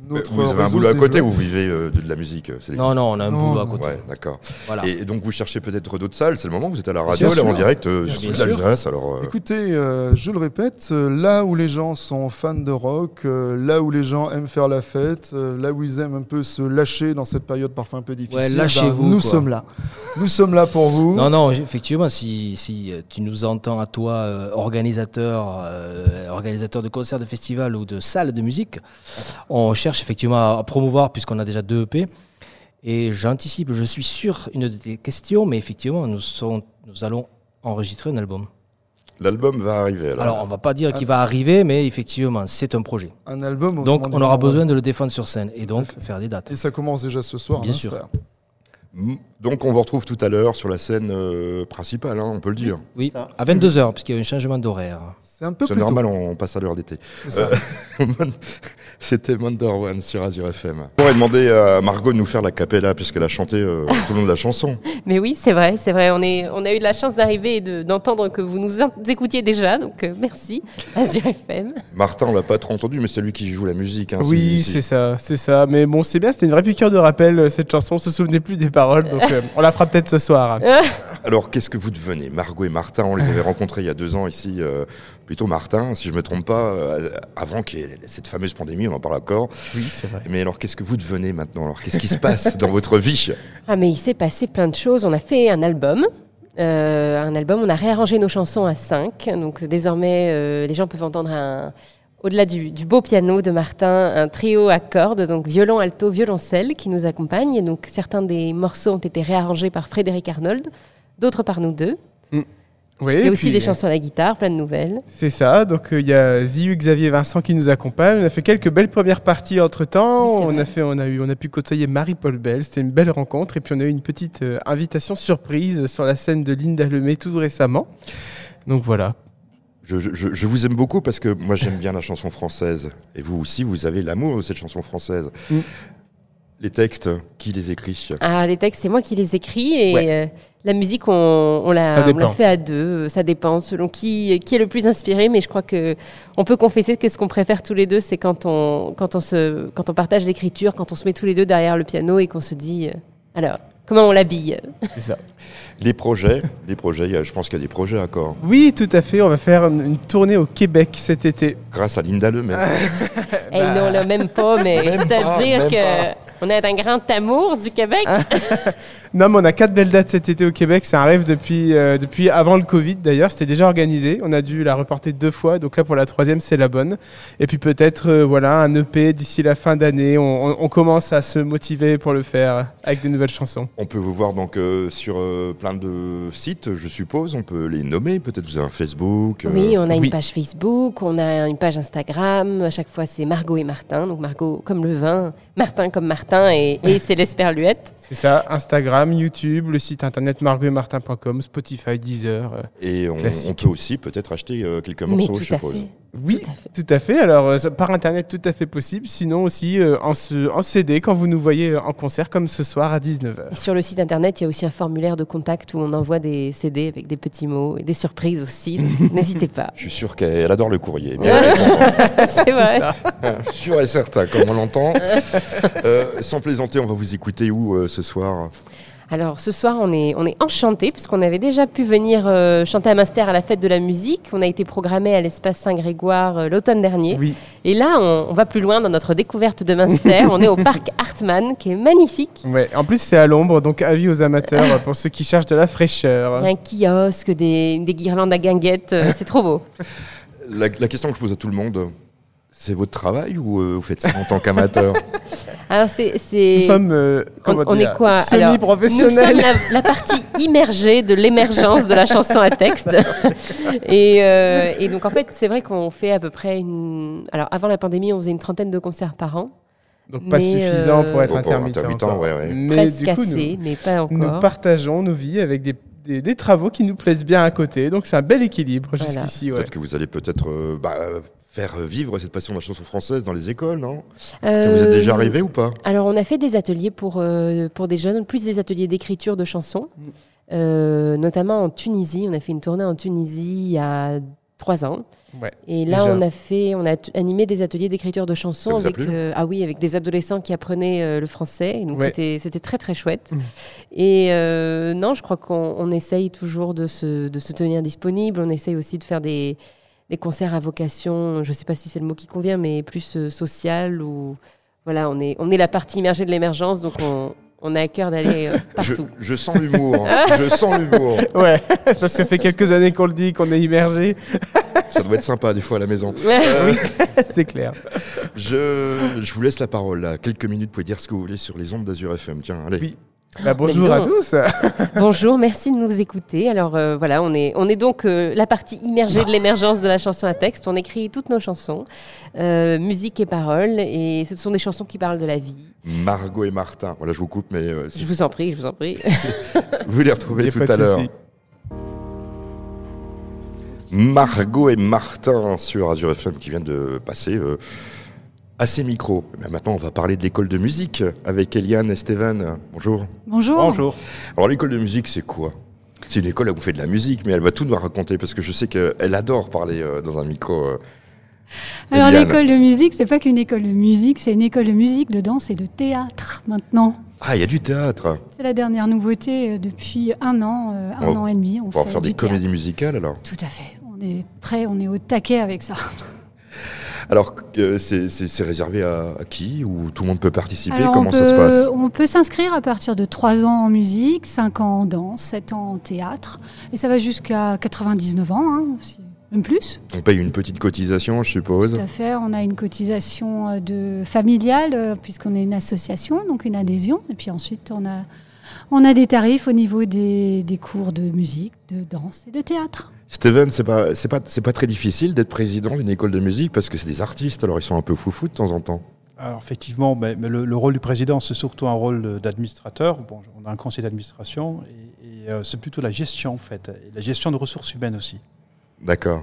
Euh, notre vous avez un boulot à côté ou vous vivez euh, de, de la musique des- Non, non, on a un Non, boulot à côté. Ouais, d'accord. Voilà. Et donc vous cherchez peut-être d'autres salles, c'est le moment, vous êtes à la radio, là en direct, euh, Bien sur sûr. l'Alsace, alors... euh, Écoutez, euh, je le répète, euh, là où les gens sont fans de rock, euh, là où les gens aiment faire la fête, euh, là où ils aiment un peu se lâcher dans cette période parfois un peu difficile, Ouais, lâchez-vous, ben, nous quoi. sommes là. Nous sommes là pour vous. Non, non, effectivement, si, si euh, tu nous entends à toi, euh, organisateur, euh, organisateur de concerts, de festivals ou de salles de musique, on cherche effectivement à promouvoir puisqu'on a déjà deux EP. Et j'anticipe, je suis sûr, une de tes questions, mais effectivement, nous, sont, nous allons enregistrer un album. L'album va arriver, alors. Alors, on va pas dire qu'il va arriver, mais effectivement, c'est un projet. Un album. Donc, on aura besoin de le défendre sur scène et donc faire des dates. Et ça commence déjà ce soir. à Bien sûr. Donc on vous retrouve tout à l'heure sur la scène euh, principale, hein, on peut le dire. Oui, Ça. à 22h, puisqu'il y a un changement d'horaire. C'est un peu plus tôt. normal, on passe à l'heure d'été. Ça. C'était Wonder One sur Azure FM. On va demander à Margot de nous faire la capella puisqu'elle a chanté euh, tout le long de la chanson. Mais oui, c'est vrai, c'est vrai. On, est, on a eu de la chance d'arriver et de- d'entendre que vous nous écoutiez déjà, donc euh, merci, Azure FM. Martin, on l'a pas trop entendu, mais c'est lui qui joue la musique. hein, Oui, c'est- ça, c'est ça. Mais bon, c'est bien, c'était une vraie piqûre de rappel, euh, cette chanson. On se souvenait plus des paroles, donc euh, on la fera peut-être ce soir. Alors, qu'est-ce que vous devenez? Margot et Martin, on les avait rencontrés il y a deux ans ici, euh, plutôt Martin, si je me trompe pas, euh, avant qu'il y ait cette fameuse pandémie, on en parle encore. Oui, c'est vrai. Mais alors, qu'est-ce que vous devenez maintenant? Alors, qu'est-ce qui se passe dans votre vie? Ah, mais il s'est passé plein de choses. On a fait un album. Euh, un album, on a réarrangé nos chansons à 5. Donc désormais, euh, les gens peuvent entendre un, au-delà du, du beau piano de Martin, un trio à cordes, donc violon, alto, violoncelle, qui nous accompagne. Et donc certains des morceaux ont été réarrangés par Frédéric Arnold, d'autres par nous deux. Oui, Il y et a aussi puis, des chansons à la guitare, plein de nouvelles. C'est ça, donc euh, il y a Ziu, Xavier, Vincent qui nous accompagnent. On a fait quelques belles premières parties entre temps. Oui, c'est on, a fait, on, a eu, on a pu côtoyer Marie-Paul Bell, c'était une belle rencontre. Et puis on a eu une petite euh, invitation surprise sur la scène de Linda Lemay tout récemment. Donc voilà. Je, je- je vous aime beaucoup parce que moi j'aime bien la chanson française. Et vous aussi, vous avez l'amour de cette chanson française. Mm. Les textes, qui les écrit Ah, les textes, c'est moi qui les écris et Ouais. euh, la musique, on, on l'a on fait à deux. Ça dépend selon qui, qui est le plus inspiré, mais je crois que on peut confesser que ce qu'on préfère tous les deux, c'est quand on, quand, on se, quand on partage l'écriture, quand on se met tous les deux derrière le piano et qu'on se dit euh, alors, comment on l'habille C'est ça. Les projets, les projets, je pense qu'il y a des projets encore. Oui, tout à fait. On va faire une, tournée au Québec cet été. Grâce à Linda Lemay. Eh non, là, même pas, mais c'est-à-dire que on est un grand amour du Québec. Non, mais on a quatre belles dates cet été au Québec. C'est un rêve depuis, euh, depuis avant le Covid d'ailleurs. C'était déjà organisé. On a dû la reporter deux fois. Donc là, pour la troisième, c'est la bonne. Et puis peut-être euh, voilà, un EP d'ici la fin d'année. On, on- on commence à se motiver pour le faire avec de nouvelles chansons. On peut vous voir donc euh, sur euh, plein de sites, je suppose. On peut les nommer. Peut-être vous avez un Facebook. euh, Oui, on a oui. une page Facebook, on a une page Instagram. À chaque fois, c'est Margot et Martin. Donc Margot comme le vin, Martin comme Martin et, et c'est l'esperluette. C'est ça. Instagram, YouTube, le site internet marguetmartin.com, Spotify, Deezer. euh. Et on, peut aussi peut-être acheter euh, quelques Mais morceaux, tout je à suppose. fait. Oui, Tout à fait. tout à fait. Alors, euh, par Internet, tout à fait possible. Sinon aussi euh, en, ce- en CD quand vous nous voyez euh, en concert, comme ce soir à 19h. Et sur le site internet, il y a aussi un formulaire de contact où on envoie des CD avec des petits mots et des surprises aussi. N'hésitez pas. Je suis sûr qu'elle adore le courrier. C'est vrai. sûr et certain, comme on l'entend. Euh, sans plaisanter, on va vous écouter où euh, ce soir? Alors ce soir, on est, on est enchantés puisqu'on avait déjà pu venir euh, chanter à Munster à la fête de la musique. On a été programmé à l'espace Saint-Grégoire euh, l'automne dernier. Oui. Et là, on, on va plus loin dans notre découverte de Munster. on est au parc Hartmann qui est magnifique. Ouais. En plus, c'est à l'ombre, donc avis aux amateurs pour ceux qui cherchent de la fraîcheur. Il y a un kiosque, des, des guirlandes à guinguettes. euh, c'est trop beau. la, la question que je pose à tout le monde, c'est votre travail ou euh, vous faites ça en tant qu'amateur? Alors c'est... c'est- Nous sommes, euh, On, est quoi? Alors, Nous sommes semi-professionnels. la, la partie immergée de l'émergence de la chanson à texte. et, euh, et donc, en fait, c'est vrai qu'on fait à peu près une. Alors, avant la pandémie, on faisait une trentaine de concerts par an. Donc pas Mais, suffisant pour être Bon, intermittent. intermittent, encore. ouais, ouais. Mais Presque du coup, assez, mais pas nous, nous encore. partageons nos vies avec des, des- des travaux qui nous plaisent bien à côté. Donc c'est un bel équilibre Voilà. jusqu'ici. Ouais. Peut-être que vous allez peut-être euh, bah, euh, faire vivre cette passion de la chanson française dans les écoles, non? Ça vous est Euh, déjà arrivé ou pas? Alors, on a fait des ateliers pour, euh, pour des jeunes, plus des ateliers d'écriture de chansons, Mm. euh, notamment en Tunisie. On a fait une tournée en Tunisie il y a trois ans. Ouais, Et là, déjà. on a fait, on a animé des ateliers d'écriture de chansons avec, euh, ah oui, avec des adolescents qui apprenaient euh, le français. Donc Ouais. c'était, c'était très très chouette. Mm. Et euh, non, je crois qu'on on essaye toujours de se, de se tenir disponible. On essaye aussi de faire des, des concerts à vocation. Je ne sais pas si c'est le mot qui convient, mais plus euh, social ou voilà, on est, on est la partie immergée de l'émergence, donc on, on a à cœur d'aller euh, je, partout. je sens l'humour. je sens l'humour. Ouais, c'est parce que ça fait quelques années qu'on le dit, qu'on est immergé. Ça doit être sympa des fois à la maison. Ouais. Euh, c'est clair. je, je vous laisse la parole là. Quelques minutes, vous pouvez dire ce que vous voulez sur les ondes d'Azur FM. Tiens, allez. Oui. Bah, bonjour à tous. Bonjour, merci de nous écouter. Alors euh, voilà, on est, on est donc euh, la partie immergée de l'émergence de la chanson à texte. On écrit toutes nos chansons, euh, musique et paroles, et ce sont des chansons qui parlent de la vie. Margot et Martin. Voilà, je vous coupe, mais euh, Je vous en prie, je vous en prie. vous les retrouvez tout à l'heure. Margot et Martin sur Azure FM qui viennent de passer euh, à ces micros. Maintenant, on va parler de l'école de musique avec Eliane et Steven. Bonjour. Bonjour. Bonjour. Alors, l'école de musique, c'est quoi? C'est une école où vous faites de la musique, mais elle va tout nous raconter parce que je sais qu'elle adore parler euh, dans un micro. euh. Alors l'école de musique, c'est pas qu'une école de musique, c'est une école de musique, de danse et de théâtre maintenant. Ah, il y a du théâtre. C'est la dernière nouveauté euh, depuis un an, euh, un On- an et demi. On va faire des théâtre. comédies musicales alors. Tout à fait. On est prêt, on est au taquet avec ça. Alors, euh, c'est réservé à, à qui Ou tout le monde peut participer? Alors, Comment ça se passe? On peut s'inscrire à partir de 3 ans en musique, 5 ans en danse, 7 ans en théâtre. Et ça va jusqu'à 99 ans, hein, même plus. On paye une petite cotisation, je suppose. Tout à fait. On a une cotisation euh, de familiale, euh, puisqu'on est une association, donc une adhésion. Et puis ensuite, on a, on a des tarifs au niveau des, des cours de musique, de danse et de théâtre. Steven, c'est pas, c'est pas, c'est pas très difficile d'être président d'une école de musique parce que c'est des artistes, alors ils sont un peu foufous de temps en temps. Alors effectivement, mais, mais le, le rôle du président, c'est surtout un rôle d'administrateur. Bon, on a un conseil d'administration et, et, euh, c'est plutôt la gestion en fait, et la gestion de ressources humaines aussi. D'accord.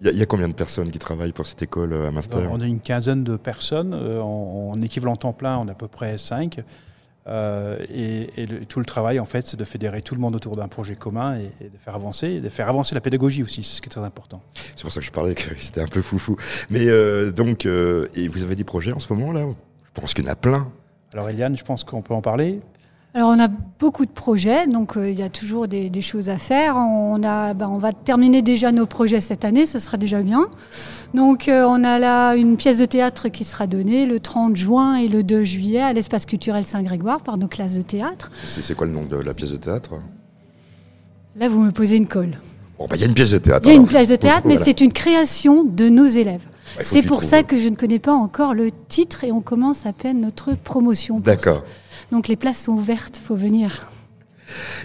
Il y, a- il y a combien de personnes qui travaillent pour cette école euh, à Münster On a une quinzaine de personnes. euh, en, en équivalent temps plein, on a à peu près 5. Et et le- tout le travail, en fait, c'est de fédérer tout le monde autour d'un projet commun et, et de faire avancer, et de faire avancer la pédagogie aussi, c'est ce qui est très important. C'est pour ça que je parlais que c'était un peu foufou. Mais euh, donc, euh, et vous avez des projets en ce moment là? Je pense qu'il y en a plein. Alors Eliane, je pense qu'on peut en parler. Alors on a beaucoup de projets, donc euh, il y a toujours des, des choses à faire. On, a, ben, on va terminer déjà nos projets cette année, ce sera déjà bien. Donc euh, on a là une pièce de théâtre qui sera donnée le 30 juin et le 2 juillet à l'espace culturel Saint-Grégoire par nos classes de théâtre. C'est c'est quoi le nom de la pièce de théâtre? Là vous me posez une colle. Bon, bah, il y a une pièce de théâtre. Il y a une pièce de théâtre, mais Voilà. c'est une création de nos élèves. Bah, c'est pour ça que je ne connais pas encore le titre et on commence à peine notre promotion. D'accord. Donc les places sont ouvertes, faut venir.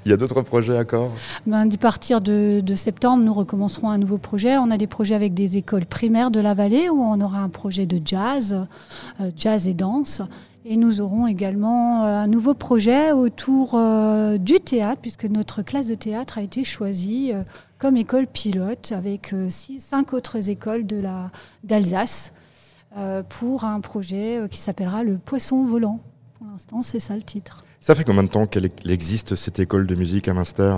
Il y a d'autres projets encore? Ben, à partir de, de septembre, nous recommencerons un nouveau projet. On a des projets avec des écoles primaires de la vallée où on aura un projet de jazz, euh, jazz et danse. Et nous aurons également euh, un nouveau projet autour euh, du théâtre, puisque notre classe de théâtre a été choisie euh, comme école pilote avec six, cinq autres écoles de la- d'Alsace pour un projet qui s'appellera le Poisson volant. Pour l'instant, c'est ça le titre. Ça fait combien de temps qu'elle qu'elle existe cette école de musique à Münster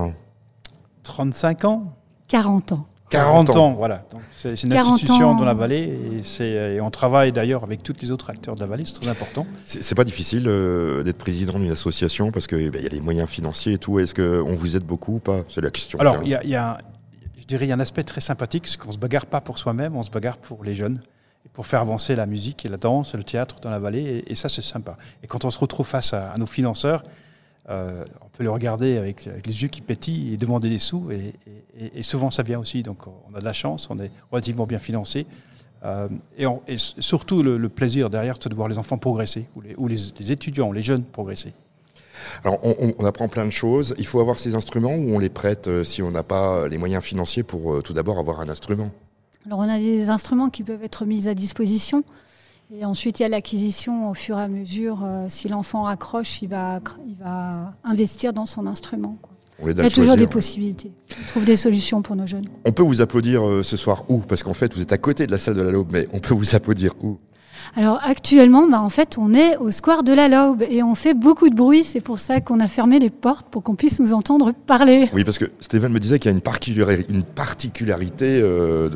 35 ans? 40 ans. 40 40 ans, ans. voilà. C'est c'est une 40 institution ans. dans la vallée et, on travaille d'ailleurs avec tous les autres acteurs de la vallée, c'est très important. C'est pas difficile euh, d'être président d'une association parce qu'il y a les moyens financiers et tout. Est-ce qu'on vous aide beaucoup ou pas? C'est la question. Alors, il y a, y je dirais, il y a un aspect très sympathique, c'est qu'on ne se bagarre pas pour soi-même, on se bagarre pour les jeunes, et pour faire avancer la musique et la danse et le théâtre dans la vallée, et, et ça, c'est sympa. Et quand on se retrouve face à, à nos financeurs, euh, on peut les regarder avec, avec les yeux qui pétillent et demander des sous, et, et- et souvent ça vient aussi, donc on a de la chance, on est relativement bien financé. Euh, et, on- et s- surtout, le, le plaisir derrière, c'est de voir les enfants progresser, ou les, ou les- les étudiants, les jeunes progresser. Alors, on, on- on apprend plein de choses. Il faut avoir ces instruments ou on les prête euh, si on n'a pas les moyens financiers pour euh, tout d'abord avoir un instrument? Alors on a des instruments qui peuvent être mis à disposition. Et ensuite, il y a l'acquisition au fur et à mesure. euh, si l'enfant accroche, il va, il va investir dans son instrument. quoi. On Il y a toujours choisir. des possibilités. On trouve des solutions pour nos jeunes. On peut vous applaudir euh, ce soir où? Parce qu'en fait, vous êtes à côté de la salle de la Laube, mais on peut vous applaudir où? Alors actuellement, bah, en fait, on est au square de la Laube et on fait beaucoup de bruit. C'est pour ça qu'on a fermé les portes pour qu'on puisse nous entendre parler. Oui, parce que Stéphane me disait qu'il y a une, particulari- une particularité euh,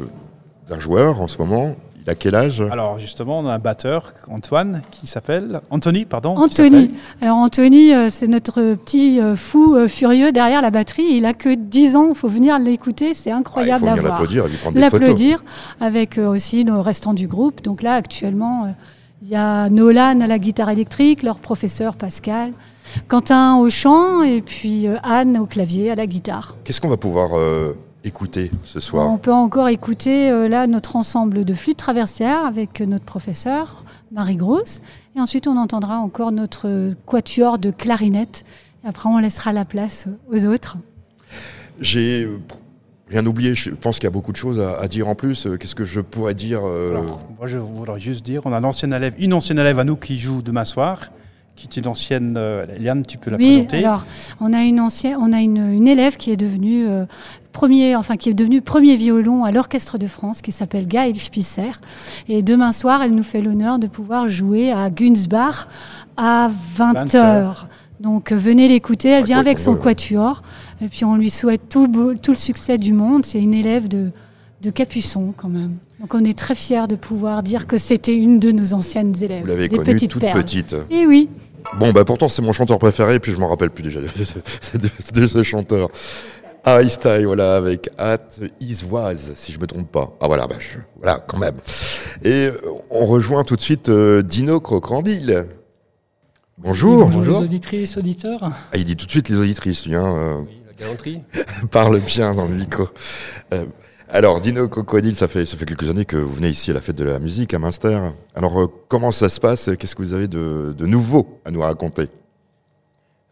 d'un joueur en ce moment. Il a quel âge? Alors justement, on a un batteur, Antoine, qui s'appelle Anthony, pardon. Anthony. Alors Anthony, euh, c'est notre petit euh, fou euh, furieux derrière la batterie. Il a que 10 ans. Il faut venir l'écouter. C'est incroyable Ah, il faut à venir voir. l'applaudir lui prendre des photos. L'applaudir avec aussi nos restants du groupe. Donc là, actuellement, il y a Nolan à la guitare électrique, leur professeur Pascal, Quentin au chant et puis Anne au clavier, à la guitare. Qu'est-ce qu'on va pouvoir euh, écouter ce soir On peut encore écouter euh, là notre ensemble de flûtes traversières avec notre professeur Marie Grosse. Et ensuite, on entendra encore notre quatuor de clarinette. Et après, on laissera la place aux autres. J'ai euh, rien oublié. Je pense qu'il y a beaucoup de choses à, à dire en plus. Euh, Qu'est-ce que je pourrais dire euh, Alors, moi, je voudrais juste dire, on a un ancien élève, une ancienne élève à nous qui joue demain soir, qui est une ancienne. euh, Eliane, tu peux la Oui, présenter. alors on a une ancienne, on a une, une élève qui est devenue euh, premier, enfin qui est devenue premier violon à l'Orchestre de France, qui s'appelle Gaëlle Spisser. Et demain soir, elle nous fait l'honneur de pouvoir jouer à Günzbach à 20 20 h heures. Donc euh, venez l'écouter. Elle vient avec son quatuor. Et puis on lui souhaite tout le, beau- tout le succès du monde. C'est une élève de, de Capuçon quand même. Donc on est très fiers de pouvoir dire que c'était une de nos anciennes élèves. Vous l'avez des connue petites toute perles. petite. Et oui. Bon, bah pourtant, c'est mon chanteur préféré, puis je m'en rappelle plus déjà de, de- de- de ce chanteur. Ah, Style, voilà, avec At Isvoise, si je me trompe pas. Ah, voilà, bah, je- voilà, quand même. Et euh, on rejoint tout de suite euh, Dino Crocrandil. Bonjour. les auditrices, auditeurs. Ah, il dit tout de suite les auditrices, lui. Hein, euh, La galanterie. parle bien dans le micro. Euh, alors, Dino Crocodile, ça fait, ça fait quelques années que vous venez ici à la fête de la musique à Münster. Alors, euh, comment ça se passe? Qu'est-ce que vous avez de, de nouveau à nous raconter?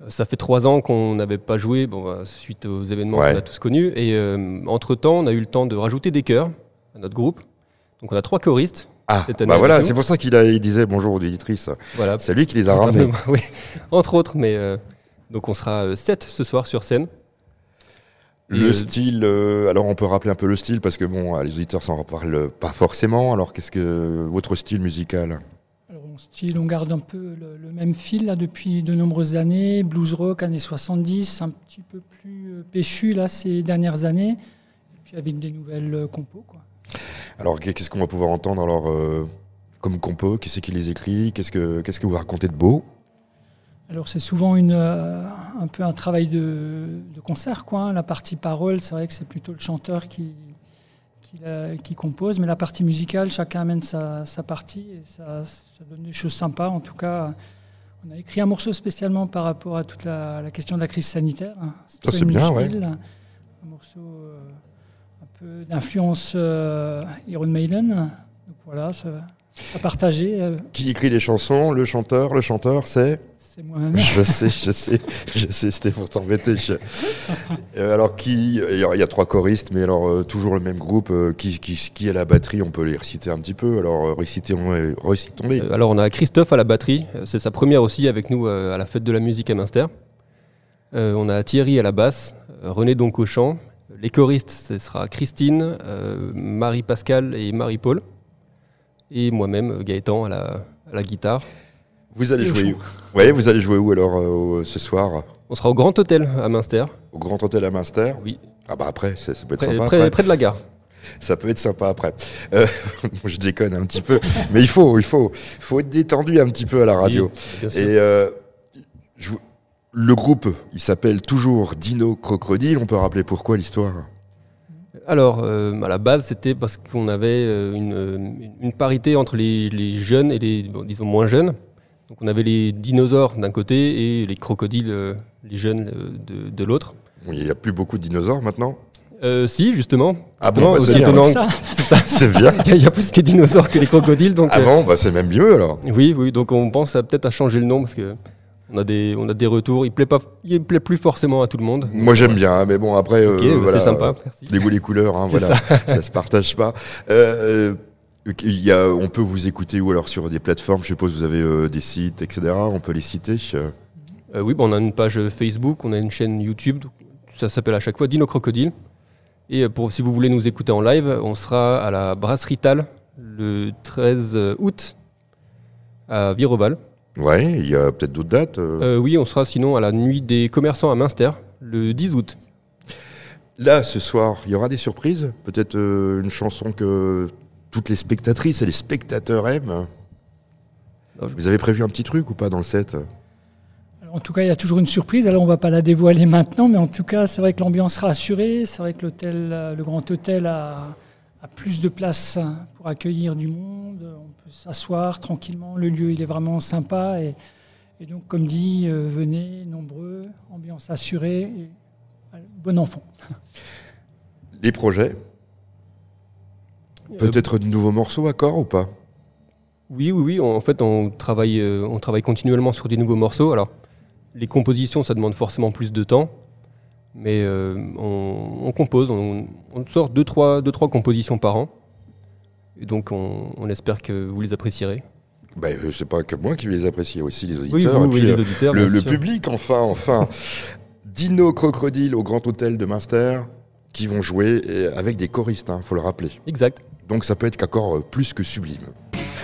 Ça fait trois ans qu'on n'avait pas joué, bon, bah, suite aux événements Ouais. qu'on a tous connus. Et euh, entre-temps, on a eu le temps de rajouter des chœurs à notre groupe. Donc on a trois choristes. Ah, cette année bah voilà, c'est pour ça qu'il a- il disait bonjour aux éditrices. Voilà. C'est lui qui les a ramenés. oui, entre autres. Mais euh, donc on sera sept ce soir sur scène. Le Et, style, euh, alors on peut rappeler un peu le style parce que bon, les auditeurs s'en parlent pas forcément. Alors qu'est-ce que votre style musical? Alors, mon style, on garde un peu le, le même fil là, depuis de nombreuses années. Blues rock, années 70, un petit peu plus euh, péchu là, ces dernières années. Et puis avec des nouvelles euh, compos. Quoi. Alors qu'est-ce qu'on va pouvoir entendre alors euh, comme compo? Qui c'est qui les écrit? Qu'est-ce que qu'est-ce que vous racontez de beau? Alors c'est souvent une, euh, un peu un travail de, de concert. Quoi, hein. La partie parole, c'est vrai que c'est plutôt le chanteur qui, qui, la- qui compose, mais la partie musicale, chacun amène sa, sa partie et ça, ça donne des choses sympas. En tout cas, on a écrit un morceau spécialement par rapport à toute la, la question de la crise sanitaire. hein. Ah, c'est bien, ouais. Un morceau euh, un peu d'influence euh, Iron Maiden. Donc voilà, ça, à partager. Qui écrit les chansons Le chanteur Le chanteur, c'est c'est moi-même. Je sais, je sais, je sais, c'était pour t'embêter. Je- Euh, alors, qui Il y, a- il y a trois choristes, mais alors euh, toujours le même groupe. euh, qui, qui, qui est la batterie On peut les reciter un petit peu. Alors, récitons-les. Euh, alors on a Christophe à la batterie, c'est sa première aussi avec nous euh, à la fête de la musique à Münster. Euh, on a Thierry à la basse, René donc au chant. Les choristes, ce sera Christine, euh, Marie-Pascal et Marie-Paul. Et moi-même, Gaëtan à la, à la guitare. Vous allez jouer où? Ouais, vous allez jouer où alors euh, au- ce soir? On sera au Grand Hôtel à Münster. Au Grand Hôtel à Münster? Oui. Ah bah après, ça, ça peut être Près- sympa. près- après. près de la gare. Ça peut être sympa après. Euh, je déconne un petit peu, mais il faut, il faut, faut être détendu un petit peu à la radio. bien sûr. Et euh, je le groupe, il s'appelle toujours Dino Crocodile. On peut rappeler pourquoi l'histoire? Alors, euh, à la base, c'était parce qu'on avait euh, une, une parité entre les, les jeunes et les, bon, disons, moins jeunes. Donc, on avait les dinosaures d'un côté et les crocodiles, euh, les jeunes, euh, de, de l'autre. Il n'y a plus beaucoup de dinosaures maintenant Euh, si, justement. Ah bon, Non, bah, c'est bien. C'est ça. C'est bien. Il y a- il y, a plus que dinosaures que les crocodiles. Donc, Ah euh, bah, c'est même mieux alors. Oui, oui. Donc, on pense peut-être à changer le nom parce que on a des, on a des retours. Il plaît pas, il plaît plus forcément à tout le monde. Moi j'aime bien, hein, mais bon après, euh, Ok, bah, voilà, sympa, merci. les goûts, les couleurs, hein, voilà, ça. ça. se partage pas. Il y a, on peut vous écouter où alors sur des plateformes, je suppose vous avez euh, des sites, etc. On peut les citer. euh. Oui, bah, on a une page Facebook, on a une chaîne YouTube, ça s'appelle à chaque fois Dino Crocodile. Et euh, pour, si vous voulez nous écouter en live, on sera à la Brasserie Tal le 13 août à Viroval. Ouais, il y a peut-être d'autres dates. euh. Oui, on sera sinon à la Nuit des commerçants à Münster le 10 août. Là, ce soir, il y aura des surprises. Peut-être une chanson que toutes les spectatrices et les spectateurs aiment. Vous avez prévu un petit truc ou pas dans le set? Alors, en tout cas, il y a toujours une surprise. Alors, on ne va pas la dévoiler maintenant, mais en tout cas, c'est vrai que l'ambiance sera assurée. C'est vrai que l'hôtel, euh, le Grand Hôtel a, a plus de place pour accueillir du monde. On peut s'asseoir tranquillement. Le lieu, il est vraiment sympa. Et, et donc, comme dit, euh, venez nombreux, ambiance assurée. Et, euh, bon enfant. Les projets? Peut-être de nouveaux morceaux à corps ou pas? Oui, oui, oui. En fait, on travaille, euh, on travaille continuellement sur des nouveaux morceaux. Alors, les compositions, ça demande forcément plus de temps. Mais euh, on, on compose, on, on sort deux trois, deux, trois compositions par an. Et donc, on, on espère que vous les apprécierez. bah, euh, C'est pas que moi qui les apprécie, aussi les auditeurs. vous, et oui, puis, les euh, auditeurs, le, public, enfin, enfin. Dino Crocodile au Grand Hôtel de Münster qui vont jouer avec des choristes, il faut le rappeler. Exact. Donc ça peut être qu'accord euh, plus que sublime.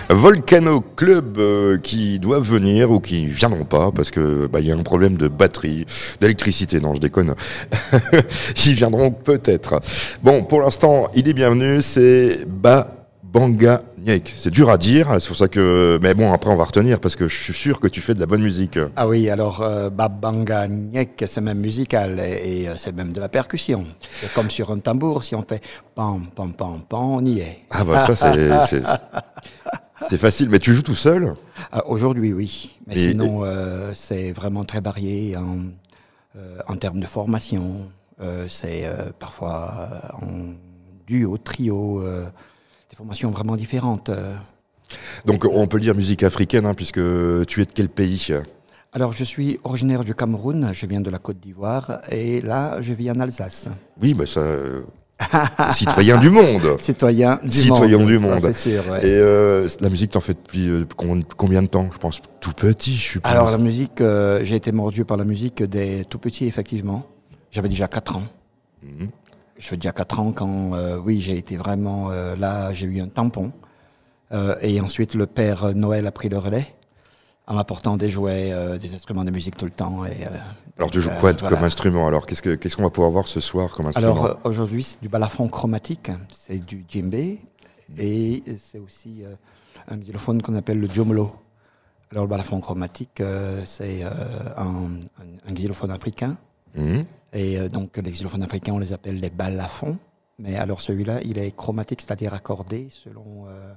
Volcano Club euh, qui doivent venir ou qui viendront pas parce que bah, il y a un problème de batterie, d'électricité. Non, je déconne. Ils viendront peut-être. Bon, pour l'instant, il est bienvenu. C'est Ba Banga Nyek. C'est dur à dire. C'est pour ça que. Mais bon, après on va retenir parce que je suis sûr que tu fais de la bonne musique. Ah oui, alors euh, Babanga Nyek, c'est même musical et, et, euh, c'est même de la percussion. C'est comme sur un tambour, si on fait pam, pam, pam, pam, on y est. Ah bah ça c'est c'est- facile. Mais tu joues tout seul? Ah, Aujourd'hui, oui. Mais Et- sinon, euh, c'est vraiment très varié en, euh, en termes de formation. C'est parfois en duo, trio, formations vraiment différentes. euh. Donc on peut dire musique africaine hein, puisque tu es de quel pays? Alors, je suis originaire du Cameroun, je viens de la Côte d'Ivoire et là, je vis en Alsace. Oui, mais ça. euh, Citoyen du monde. Citoyen du Citoyen monde, du ça, monde. c'est sûr, ouais. Et euh, la musique, t'en fais depuis euh, combien de temps? Je pense tout petit, je suis Alors, la musique, j'ai été mordu par la musique dès tout petit, effectivement. J'avais déjà 4 ans. Mhm. Je fais déjà 4 ans quand, euh, oui, j'ai été vraiment euh, là, j'ai eu un tampon. Euh, et ensuite, le père Noël a pris le relais en m'apportant des jouets, des instruments de musique tout le temps. Et, Alors, tu joues quoi voilà. comme instrument Alors, qu'est-ce que- qu'est-ce qu'on va pouvoir voir ce soir comme instrument? Alors aujourd'hui, c'est du balafon chromatique, c'est du djembé et c'est aussi un xylophone qu'on appelle le jomolo. Alors le balafon chromatique, c'est un, un- un xylophone africain. Mhm. Et euh, donc les xylophones africains, on les appelle les balafons. Mais alors celui-là, il est chromatique, c'est-à-dire accordé selon euh,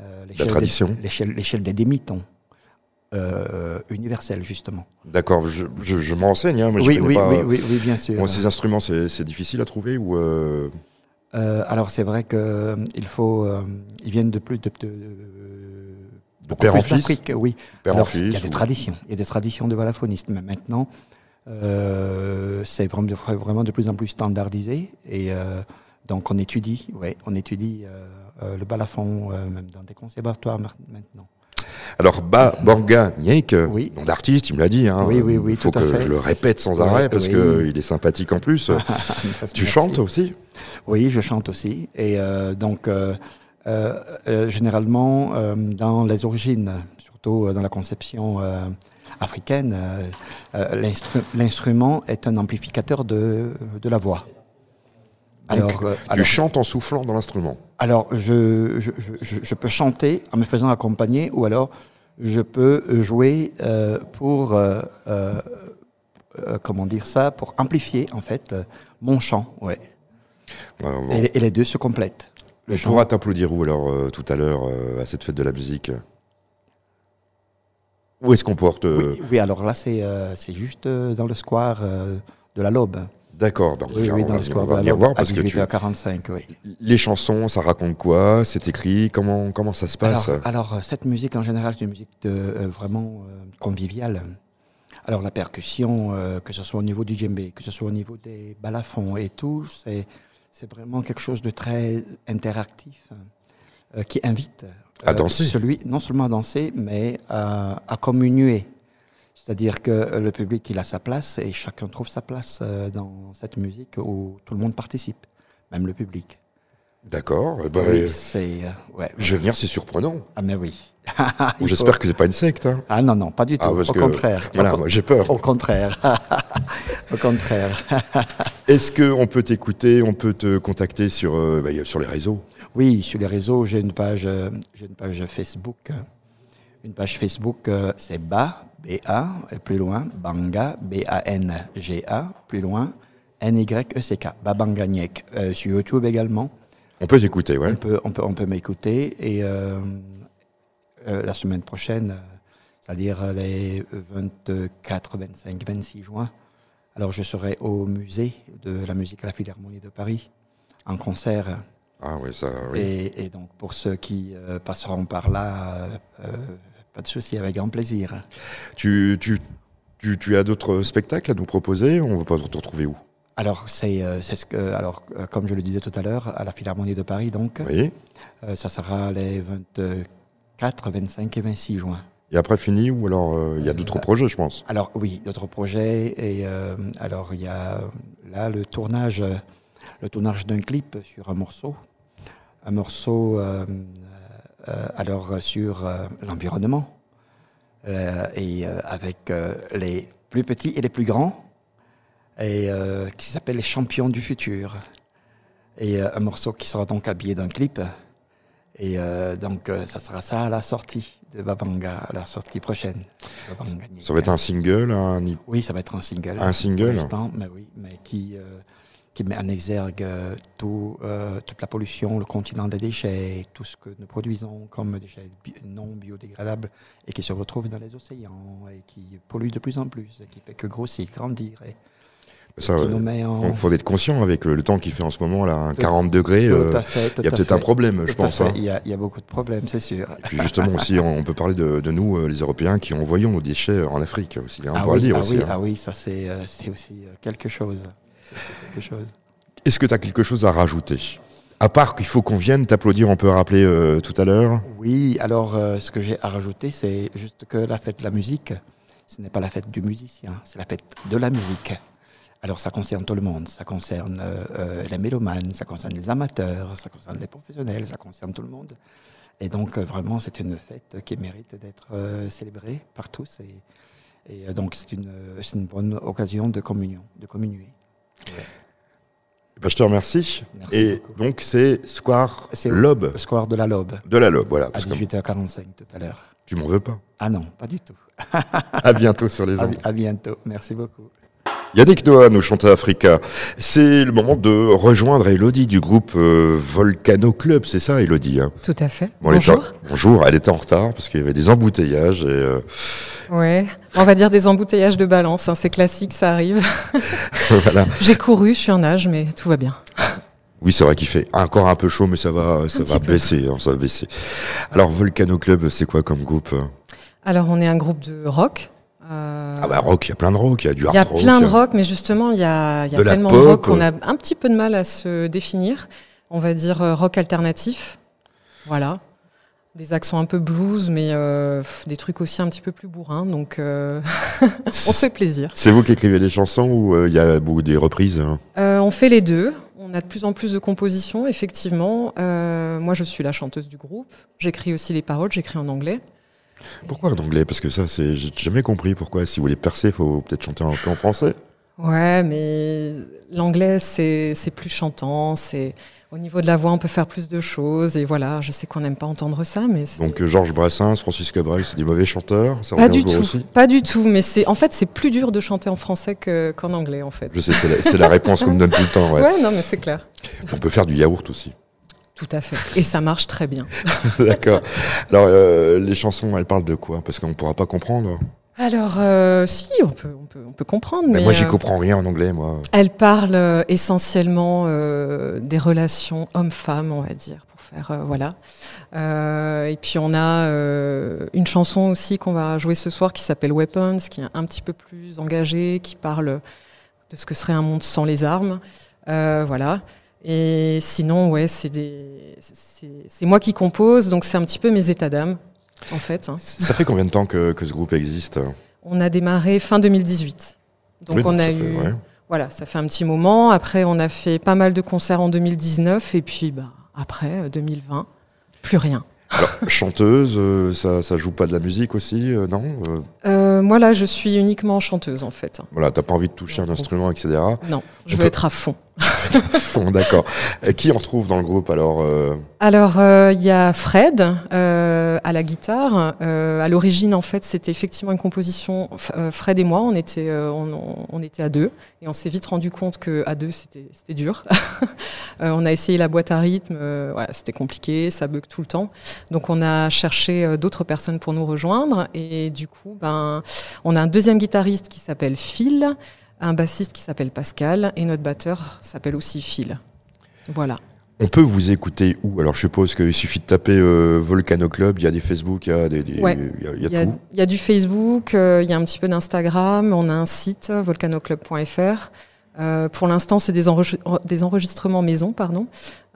euh, l'échelle des- des demi-tons. Euh, universelle, justement. D'accord, je, je, je me renseigne, hein, mais Oui, je oui, pas. oui, oui, oui, bien sûr. Bon, ces instruments, c'est difficile à trouver ou euh, Euh, alors c'est vrai que euh, il faut, ils viennent de plus de, de, père en fils oui. Père en Alors, Il y a fils des ou- traditions, il y a des traditions de balaphonistes, mais maintenant c'est vraiment, de- plus en plus standardisé et euh, donc on étudie, ouais, on étudie euh, euh, le balafon même dans des conservatoires ma- maintenant. Alors, Ba Borga Niek, Oui. nom d'artiste, il me l'a dit. Hein, Oui, oui, oui, Il faut que je le répète sans arrêt parce qu'il est sympathique en plus. Tu chantes aussi? Oui, je chante aussi. Et euh, donc, euh, euh, euh, généralement, dans les origines, surtout dans la conception africaine, euh, euh, l'instru- l'instrument est un amplificateur de, de la voix. Donc, euh, tu chantes en soufflant dans l'instrument. alors, je, je, je- je- peux chanter en me faisant accompagner ou alors je peux jouer euh, pour, euh, comment dire ça, pour amplifier en fait mon chant. Ouais. Bon. Et, et les deux se complètent. On pourra t'applaudir où alors tout à l'heure à cette fête de la musique Où est-ce qu'on porte euh, Oui, oui, alors là, c'est euh, c'est juste euh, dans le square de la Lobe. D'accord, on Oui, oui, on dans va- le square on de va Lobe, voir parce que tu- 18h45, oui. les chansons, ça raconte quoi? C'est écrit? Comment comment ça se passe? Alors, alors, cette musique, en général, c'est une musique de, euh, vraiment euh, conviviale. Alors, la percussion, euh, que ce soit au niveau du djembé, que ce soit au niveau des balafons et tout, c'est c'est vraiment quelque chose de très interactif qui invite À danser. celui, non seulement à danser, mais à, à communier. C'est-à-dire que euh, le public, il a sa place et chacun trouve sa place euh, dans cette musique où tout le monde participe, même le public. D'accord. Oui, euh, euh, ouais. Je vais venir, c'est surprenant. Ah, mais oui. J'espère faut- que c'est pas une secte. hein. Ah non, non, pas du tout. Ah, parce Au que- contraire. Voilà, j'ai peur. Au contraire. Au contraire. Est-ce qu'on peut t'écouter, on peut te contacter sur, euh, bah, sur les réseaux? Oui, sur les réseaux, j'ai une page, euh, j'ai une page Facebook. Une page Facebook, euh, c'est BA, B-A, et plus loin, Banga, B-A-N-G-A, plus loin, N-Y-E-C-K. Euh, sur YouTube également. On peut t'écouter, ouais. On peut, on peut, on peut m'écouter. Et euh, euh, la semaine prochaine, c'est-à-dire les 24, 25, 26 juin, alors je serai au musée de la musique à la Philharmonie de Paris, en concert. Ah oui, ça, oui. Et, et donc pour ceux qui euh, passeront par là, euh, euh, pas de souci, avec grand plaisir. Tu, tu, tu, tu as d'autres spectacles à nous proposer? On va pas te retrouver où? Alors, c'est euh, ce que, alors, comme je le disais tout à l'heure, à la Philharmonie de Paris, donc, Oui. ça sera les 24, 25 et 26 juin. Et après fini ou alors euh, il y a d'autres projets, je pense? Alors oui, d'autres projets. Et euh, alors il y a là le tournage, le tournage d'un clip sur un morceau, un morceau euh, euh, alors sur euh, l'environnement et avec les plus petits et les plus grands et qui s'appelle les champions du futur. Et un morceau qui sera donc habillé d'un clip. Et euh, donc, euh, ça sera ça à la sortie de Babanga, à la sortie prochaine. Babanga. Ça va être un single un... Oui, ça va être un single. Un single Pour mais oui, mais qui, euh, qui met en exergue euh, tout, euh, toute la pollution, le continent des déchets, tout ce que nous produisons comme déchets non biodégradables et qui se retrouvent dans les océans et qui polluent de plus en plus et qui fait que grossir, grandir. Et, Ça, en... faut, être conscient avec le, temps qu'il fait en ce moment, là, un Tout- 40 degrés. tout euh, il y a peut-être un problème, je pense. hein. Il, y a, il y a beaucoup de problèmes, c'est sûr. Et puis justement aussi, on, on peut parler de, de nous, euh, les Européens, qui envoyons nos déchets en Afrique aussi. hein, on ah, pourra oui, le dire ah, aussi. oui, hein. ah oui, ça c'est aussi quelque chose. C'est quelque chose. Est-ce que tu as quelque chose à rajouter? À part qu'il faut qu'on vienne t'applaudir, on peut rappeler euh, tout à l'heure? Oui, alors euh, ce que j'ai à rajouter, c'est juste que la fête de la musique, ce n'est pas la fête du musicien, c'est la fête de la musique. Alors ça concerne tout le monde, ça concerne euh, les mélomanes, ça concerne les amateurs, ça concerne les professionnels, ça concerne tout le monde. Et donc vraiment c'est une fête qui mérite d'être célébrée par tous et, et, donc c'est une, c'est une bonne occasion de communion, de communier. Bah, je te remercie. Merci Et donc c'est Square Lobe. Square de la Lobe. De la Lobe, voilà. À parce que 18h45 tout à l'heure. tu m'en veux pas. Ah non, pas du tout. À bientôt sur les À, ondes. bi- à bientôt, merci beaucoup. Yannick Noah, nous chantons Africa. C'est le moment de rejoindre Elodie du groupe euh, Volcano Club, c'est ça Elodie hein? Tout à fait. Bon, elle Bonjour. bonjour, elle était en retard parce qu'il y avait des embouteillages. Et, euh, Ouais, on va dire des embouteillages de balance, hein, c'est classique, ça arrive. voilà. J'ai couru, je suis en âge, mais tout va bien. Oui, c'est vrai qu'il fait encore un peu chaud, mais ça va, ça va baisser, hein, ça va baisser. Alors Volcano Club, c'est quoi comme groupe? Alors, on est un groupe de rock. Euh, Ah bah rock, il y a plein de rock, il y a du hard Il y a rock. plein de rock, mais justement, il y a, y a De tellement de rock qu'on a un petit peu de mal à se définir. On va dire euh, rock alternatif. Voilà. Des accents un peu blues, mais euh, des trucs aussi un petit peu plus bourrins. Donc, euh, on se fait plaisir. C'est vous qui écrivez les chansons ou euh, il y a beaucoup des reprises hein Euh, on fait les deux. On a de plus en plus de compositions, effectivement. Euh, moi, je suis la chanteuse du groupe. J'écris aussi les paroles, j'écris en anglais. Pourquoi en anglais? Parce que ça, c'est, j'ai jamais compris pourquoi. Si vous voulez percer, il faut peut-être chanter un peu en français. Ouais, mais l'anglais, c'est plus chantant. C'est Au niveau de la voix, on peut faire plus de choses. Et voilà, je sais qu'on n'aime pas entendre ça, mais Donc euh, Georges Brassens, Francis Cabrel, c'est des mauvais chanteurs. Ça pas du tout. aussi? Pas du tout. Mais c'est en fait, c'est plus dur de chanter en français que- qu'en anglais, en fait. Je sais, c'est la, réponse qu'on me donne tout le temps. Ouais. Ouais, non, mais c'est clair. On peut faire du yaourt aussi. Tout à fait. Et ça marche très bien. D'accord. Alors, euh, les chansons, elles parlent de quoi? Parce qu'on ne pourra pas comprendre. Alors, euh, si, on peut, on peut, on peut comprendre. Mais Mais, moi, j'y euh, comprends rien en anglais, moi. Elle parle essentiellement des relations homme-femme, on va dire, pour faire voilà. Et puis on a une chanson aussi qu'on va jouer ce soir qui s'appelle Weapons, qui est un petit peu plus engagée, qui parle de ce que serait un monde sans les armes, voilà. Et sinon, ouais, c'est des, c'est c'est moi qui compose, donc c'est un petit peu mes états d'âme, en fait. hein. Ça fait combien de temps que, que ce groupe existe? On a démarré fin 2018. Donc Oui, on a eu fait- ouais. voilà, ça fait un petit moment. Après on a fait pas mal de concerts en 2019 et puis bah après euh, 2020, plus rien. Alors, chanteuse, euh, ça, ça joue pas de la musique aussi, euh, non? Euh, Euh, moi là, je suis uniquement chanteuse en fait. Voilà, t'as pas envie de toucher un instrument, etc. Non, je veux peut- être à fond. Fond, d'accord. Qui on retrouve dans le groupe alors euh, Alors, euh, il y a Fred euh, à la guitare. À l'origine, en fait, c'était effectivement une composition. Fred et moi, on était, on, était à deux. Et on s'est vite rendu compte que à deux, c'était dur. On a essayé la boîte à rythme. c'était compliqué, ça bug tout le temps. Donc, on a cherché d'autres personnes pour nous rejoindre. Et du coup, ben, on a un deuxième guitariste qui s'appelle Phil, un bassiste qui s'appelle Pascal, et notre batteur s'appelle aussi Phil. Voilà. On peut vous écouter où? Alors je suppose qu'il suffit de taper euh, Volcano Club, il y a des Facebook, il y a, des, des- Ouais. il y a- il y a Il y a, tout. il y a du Facebook, euh, il y a un petit peu d'Instagram, on a un site, volcanoclub.fr. Euh, pour l'instant, c'est des, enregis- des enregistrements maison, pardon.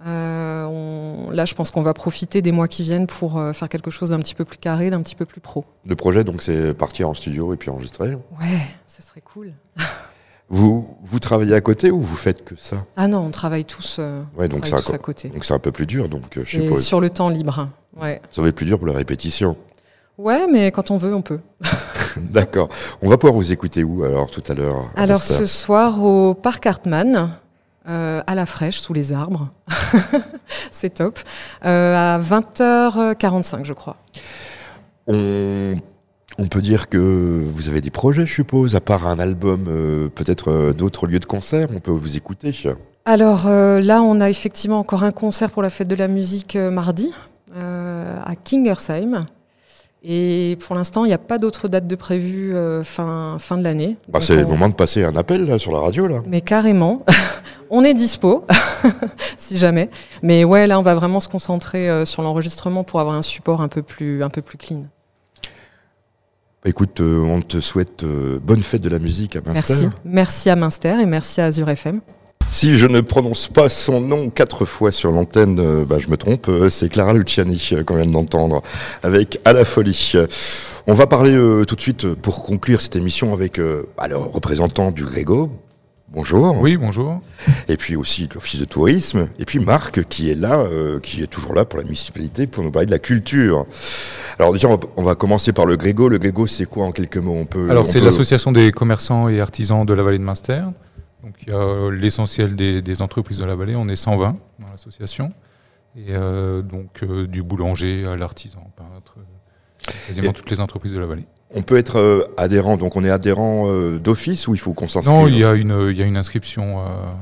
Euh, on- là, je pense qu'on va profiter des mois qui viennent pour euh, faire quelque chose d'un petit peu plus carré, d'un petit peu plus pro. Le projet, donc, c'est partir en studio et puis enregistrer. Ouais, ce serait cool. Vous, vous travaillez à côté ou vous faites que ça? Ah non, on travaille tous, euh, Ouais, on donc c'est travaille tous un, à côté. donc c'est un peu plus dur, donc euh, je suppose. sur le temps libre. Ouais. Ça va être plus dur pour la répétition. ouais, mais quand on veut, on peut. D'accord. On va pouvoir vous écouter où alors tout à l'heure Alors ce soir au parc Hartmann, euh, à la fraîche, sous les arbres. C'est top. Euh, à 20h45, je crois. on, on peut dire que vous avez des projets, je suppose, à part un album, euh, peut-être euh, d'autres lieux de concert, on peut vous écouter. Alors euh, là, on a effectivement encore un concert pour la fête de la musique mardi à Kingersheim. Et pour l'instant, il n'y a pas d'autres dates de prévues euh, fin, fin de l'année. Bah, c'est le moment de passer un appel là, sur la radio. là. Mais carrément, on est dispo, si jamais. Mais ouais, là, on va vraiment se concentrer sur l'enregistrement pour avoir un support un peu plus, un peu plus clean. Bah, écoute, euh, on te souhaite euh, bonne fête de la musique à Münster. Merci. Merci à Minster et merci à Azure FM. Si je ne prononce pas son nom quatre fois sur l'antenne, euh, bah, je me trompe. c'est Clara Luciani qu'on vient d'entendre avec À la folie. On va parler euh, tout de suite pour conclure cette émission avec euh, bah, le représentant du Grégo. Bonjour. Oui, bonjour. Et puis aussi l'Office de tourisme. Et puis Marc qui est là, euh, qui est toujours là pour la municipalité pour nous parler de la culture. Alors déjà, on va, on va commencer par le Grégo. Le Grégo, c'est quoi en quelques mots? On peut, Alors c'est peut- l'association des commerçants et artisans de la vallée de Munster. Donc il y a l'essentiel des, des entreprises de la vallée. On est 120 dans l'association. Et euh, donc euh, du boulanger à l'artisan, peintre, quasiment Et- toutes les entreprises de la vallée. On peut être euh, adhérent, donc on est adhérent euh, d'office ou il faut qu'on s'inscrive Non, il y a une, il y a une inscription à,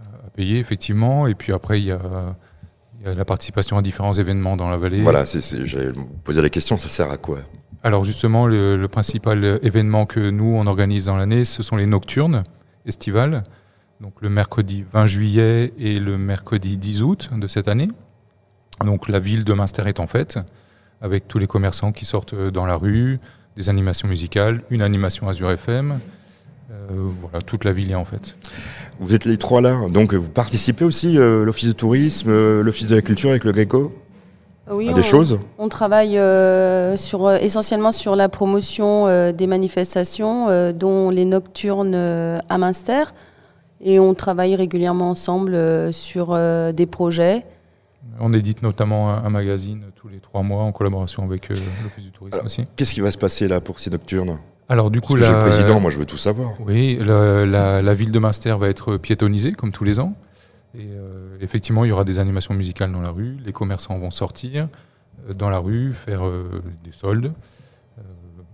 à payer, effectivement. Et puis après, il y, a, la participation à différents événements dans la vallée. Voilà, j'allais poser la question, ça sert à quoi? Alors justement, le, le principal événement que nous, on organise dans l'année, ce sont les nocturnes estivales. Donc le mercredi 20 juillet et le mercredi 10 août de cette année. Donc la ville de Münster est en fête, avec tous les commerçants qui sortent dans la rue, des animations musicales, une animation Azure FM. Euh, voilà, toute la ville est en fête. Vous êtes les trois là, donc vous participez aussi, euh, l'Office de tourisme, euh, l'Office de la culture avec le Gréco Oui, à on, des choses on travaille euh, sur, essentiellement sur la promotion euh, des manifestations, euh, dont les nocturnes euh, à Münster. Et on travaille régulièrement ensemble euh, sur euh, des projets. On édite notamment un, un magazine tous les trois mois en collaboration avec euh, l'Office du tourisme aussi. Qu'est-ce qui va se passer là pour ces nocturnes? Alors du coup, que la- le président, moi je veux tout savoir. Oui, la, la- la ville de Münster va être piétonnisée comme tous les ans. Et euh, effectivement, il y aura des animations musicales dans la rue. Les commerçants vont sortir euh, dans la rue, faire euh, des soldes,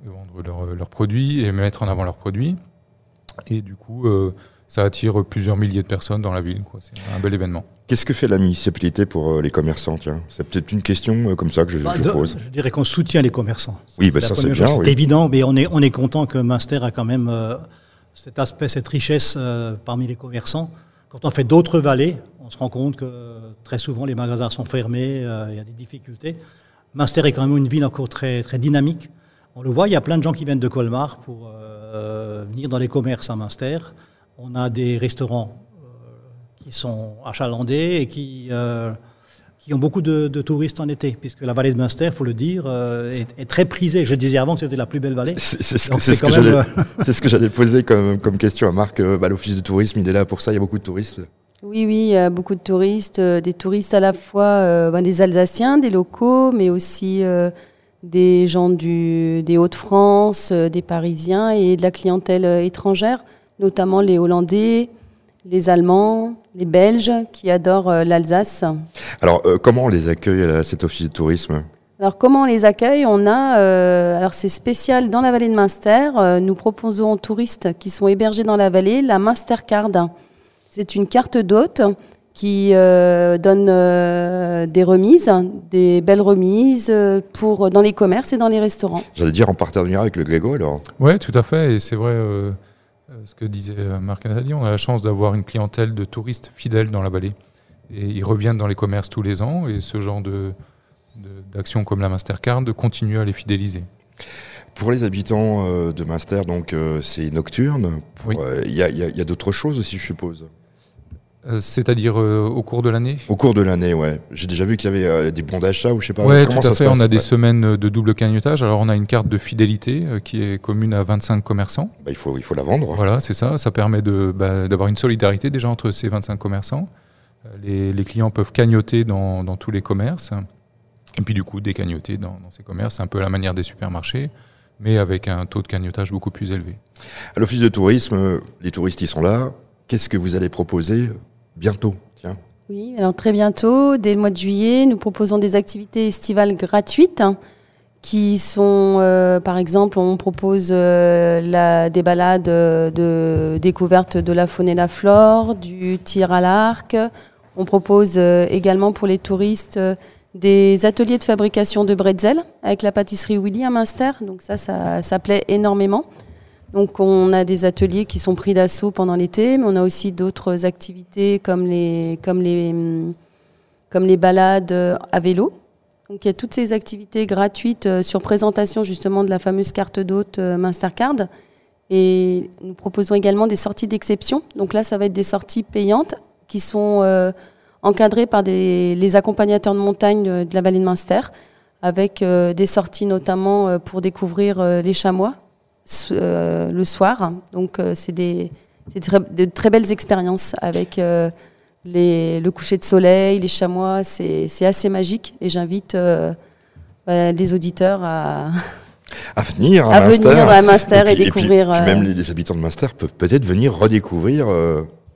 vendre leurs produits et mettre en avant leurs produits. Et du coup, euh, ça attire plusieurs milliers de personnes dans la ville. C'est un bel événement. Qu'est-ce que fait la municipalité pour euh, les commerçants tiens? C'est peut-être une question euh, comme ça que je, Bah, je de- pose. Je dirais qu'on soutient les commerçants. Oui, bah, ça, c'est bien, oui. C'est évident, mais on est, on est content que Munster a quand même euh, cet aspect, cette richesse euh, parmi les commerçants. Quand on fait d'autres vallées, on se rend compte que très souvent les magasins sont fermés, euh, il y a des difficultés. Munster est quand même une ville encore très, très dynamique. On le voit, il y a plein de gens qui viennent de Colmar pour euh, venir dans les commerces à Munster. On a des restaurants euh, qui sont achalandés et qui, euh, qui ont beaucoup de, de touristes en été, puisque la vallée de Munster, il faut le dire, euh, est, est très prisée. Je disais avant que c'était la plus belle vallée. C'est ce, que- ce j'allais- euh, c'est ce que j'allais poser comme, comme question à Marc. Euh, bah, L'Office de tourisme, il est là pour ça, il y a beaucoup de touristes. Oui, oui, il y a beaucoup de touristes, euh, des touristes à la fois euh, ben, des Alsaciens, des locaux, mais aussi euh, des gens du, des Hauts-de-France, euh, des Parisiens et de la clientèle euh, étrangère, notamment les Hollandais, les Allemands, les Belges qui adorent euh, l'Alsace. Alors, euh, comment on les accueille à cet Office de tourisme? Alors comment on les accueille? On a, euh, alors c'est spécial dans la vallée de Munster. euh, nous proposons aux touristes qui sont hébergés dans la vallée la Munster Card. C'est une carte d'hôte qui euh, donne euh, des remises, des belles remises euh, pour dans les commerces et dans les restaurants. J'allais dire en partenariat avec le Grégo alors. Oui, tout à fait. Et c'est vrai, euh, ce que disait Marc Nathalie, on a la chance d'avoir une clientèle de touristes fidèles dans la vallée. Et ils reviennent dans les commerces tous les ans. Et ce genre de- comme la Mastercard continue à les fidéliser. Pour les habitants de Munster, donc c'est nocturne. Euh, Il y a, a d'autres choses aussi, je suppose. Euh, C'est-à-dire euh, au cours de l'année? Au cours de l'année, ouais. J'ai déjà vu qu'il y avait euh, des bons d'achat ou je sais pas. Oui, comment tout à ça se fait. On a? des Ouais. semaines de double cagnotage. Alors, on a une carte de fidélité qui est commune à 25 commerçants. Bah, il, faut, il faut la vendre. Voilà, c'est ça. Ça permet de, bah, d'avoir une solidarité déjà entre ces 25 commerçants. Les, les clients peuvent cagnoter dans, dans tous les commerces. Et puis, du coup, décagnoter dans, dans ces commerces. Un peu la manière des supermarchés, mais avec un taux de cagnotage beaucoup plus élevé. À l'Office de tourisme, les touristes, ils sont là. Qu'est-ce que vous allez proposer bientôt Tiens. Oui, alors très bientôt, dès le mois de juillet, nous proposons des activités estivales gratuites hein, qui sont, euh, par exemple, on propose euh, la, des balades de découverte de la faune et la flore, du tir à l'arc. On propose euh, également pour les touristes des ateliers de fabrication de bretzel avec la pâtisserie Willy à Münster. Donc ça, ça plaît énormément. Donc on a des ateliers qui sont pris d'assaut pendant l'été, mais on a aussi d'autres activités comme les, balades euh, à vélo. Donc il y a toutes ces activités gratuites euh, sur présentation justement de la fameuse carte d'hôte euh, Mastercard. Et nous proposons également des sorties d'exception. Donc là, ça va être des sorties payantes qui sont encadrées par les accompagnateurs de montagne de la vallée de Munster, avec des sorties notamment pour découvrir les chamois euh, le soir. Donc euh, c'est des, c'est très- de très belles expériences avec euh, les, le coucher de soleil, les chamois. C'est c'est assez magique et j'invite bah, les auditeurs à, À venir à, À venir à et puis- découvrir, puis même les, habitants de Münster peuvent peut-être venir redécouvrir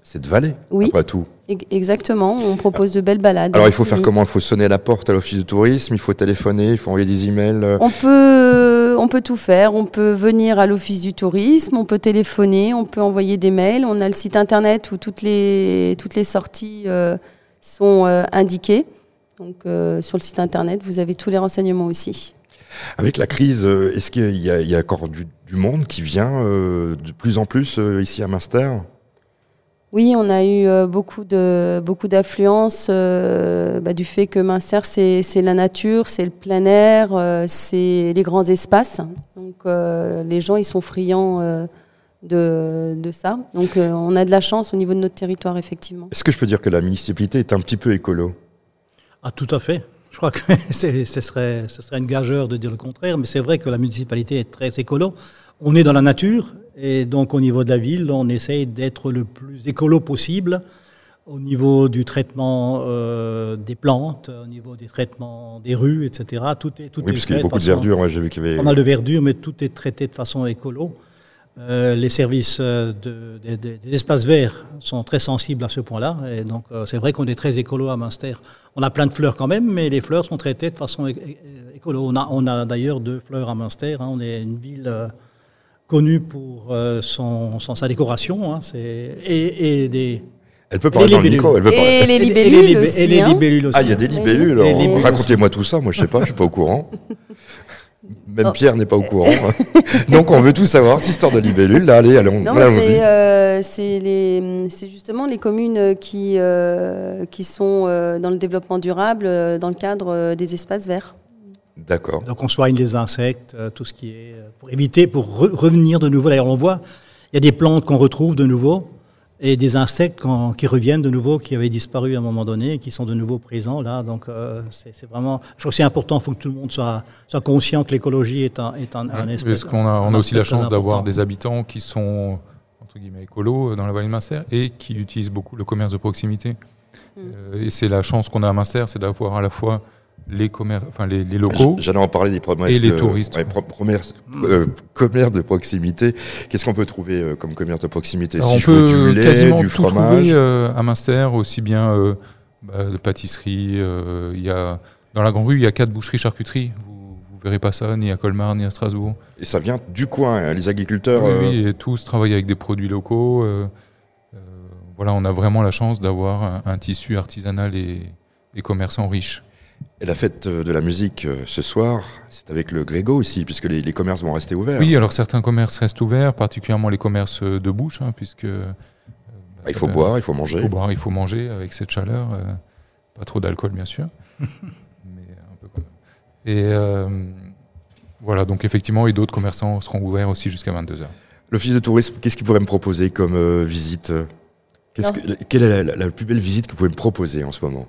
cette vallée, Oui. après tout. Exactement, on propose de belles balades. Alors il faut faire Mm. comment? Il faut sonner à la porte à l'office de tourisme, il faut téléphoner, il faut envoyer des emails. On peut, on peut tout faire. On peut venir à l'office du tourisme, on peut téléphoner, on peut envoyer des mails. On a le site internet où toutes les, toutes les sorties euh, sont euh, indiquées. Donc euh, sur le site internet, vous avez tous les renseignements aussi. Avec la crise, est-ce qu'il y, a- encore du, monde qui vient de plus en plus ici à Münster Oui, on a eu euh, beaucoup de beaucoup d'affluence euh, bah, du fait que Münster c'est c'est la nature, c'est le plein air, euh, c'est les grands espaces. Donc euh, les gens ils sont friands euh, de, de ça. Donc euh, on a de la chance au niveau de notre territoire effectivement. Est-ce que je peux dire que la municipalité est un petit peu écolo? Ah, tout à fait. Je crois que ce serait, ce serait une gageure de dire le contraire, mais c'est vrai que la municipalité est très écolo. On est dans la nature, et donc au niveau de la ville, on essaye d'être le plus écolo possible au niveau du traitement euh, des plantes, au niveau des traitements des rues, etc. Tout est, tout Oui, est parce qu'il y a beaucoup de verdure, ouais, j'ai vu qu'il y avait- Pas mal de verdure, mais tout est traité de façon écolo. Euh, les services euh, de- de- de- des espaces verts sont très sensibles à ce point-là. Et donc, euh, c'est vrai qu'on est très écolo à Münster. On a plein de fleurs quand même, mais les fleurs sont traitées de façon écolo. On a, on a d'ailleurs deux fleurs à Münster. hein. On est une ville connue pour euh, son, son- sa décoration. hein. C'est- Et, et des. Elle peut parler dans le libellules. micro, elle peut parler. Et les Et libellules aussi, Et les hein. libellules aussi. Ah, il y a des hein. libellules. Libellules Racontez-moi tout ça, moi je sais pas, je suis pas au courant. Même Oh. Pierre n'est pas au courant. Donc on veut tout savoir, cette histoire de libellules. Là, allez, allons, Non, allons-y. c'est euh, c'est les- c'est justement les communes qui, euh, qui sont euh, dans le développement durable dans le cadre des espaces verts. D'accord. Donc on soigne les insectes, euh, tout ce qui est euh, pour éviter, pour re- revenir de nouveau. D'ailleurs, on voit, il y a des plantes qu'on retrouve de nouveau et des insectes qui reviennent de nouveau, qui avaient disparu à un moment donné, et qui sont de nouveau présents là. Donc euh, c'est vraiment, je trouve que c'est important. Il faut que tout le monde soit, soit conscient que l'écologie est un, est un, un Ouais, espèce- Parce qu'on a, on a aussi la chance d'avoir des habitants qui sont entre guillemets écolos dans la vallée de Münster et qui utilisent beaucoup le commerce de proximité. Euh, et c'est la chance qu'on a à Münster, c'est d'avoir à la fois les, commer- enfin, les, les locaux J'allais en parler des promesses et les de, touristes. ouais, pro- euh, commerce de proximité. Qu'est-ce qu'on peut trouver euh, comme commerce de proximité Alors, Si on je veux peut du lait, quasiment du tout fromage. trouver euh, à Münster, aussi bien bah, de pâtisserie. il y a, dans la grande rue, il y a quatre boucheries-charcuteries. Vous ne verrez pas ça ni à Colmar ni à Strasbourg. Et ça vient du coin, hein, les agriculteurs. Oui, oui, et tous travaillent avec des produits locaux. voilà, on a vraiment la chance d'avoir un, un tissu artisanal et, et commerçant riche. Et la fête euh, de la musique euh, ce soir, c'est avec le Grégo aussi, puisque les, les commerces vont rester ouverts. Oui, alors certains commerces restent ouverts, particulièrement les commerces euh, de bouche, hein, puisque bah, il ça faut fait- boire, il faut manger. Il faut boire, il faut manger avec cette chaleur. euh, pas trop d'alcool, bien sûr, mais un peu quand même. Et euh, voilà, donc effectivement, et d'autres commerçants seront ouverts aussi jusqu'à 22h. L'office de tourisme, qu'est-ce qu'il pourrait me proposer comme euh, visite? Que- Quelle est la, la plus belle visite que vous pouvez me proposer en ce moment?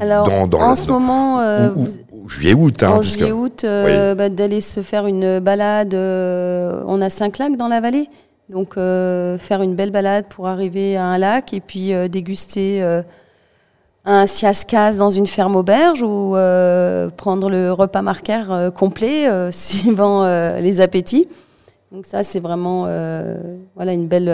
Alors Dans- dans en la- ce dans- moment, euh, vous- ou juillet-août. Hein, en puisque- juillet-août, euh, bah, d'aller se faire une balade. euh, on a cinq lacs dans la vallée, donc euh, faire une belle balade pour arriver à un lac et puis déguster un siascas dans une ferme auberge ou prendre le repas marquaire euh, complet suivant les appétits. Donc ça, c'est vraiment voilà une belle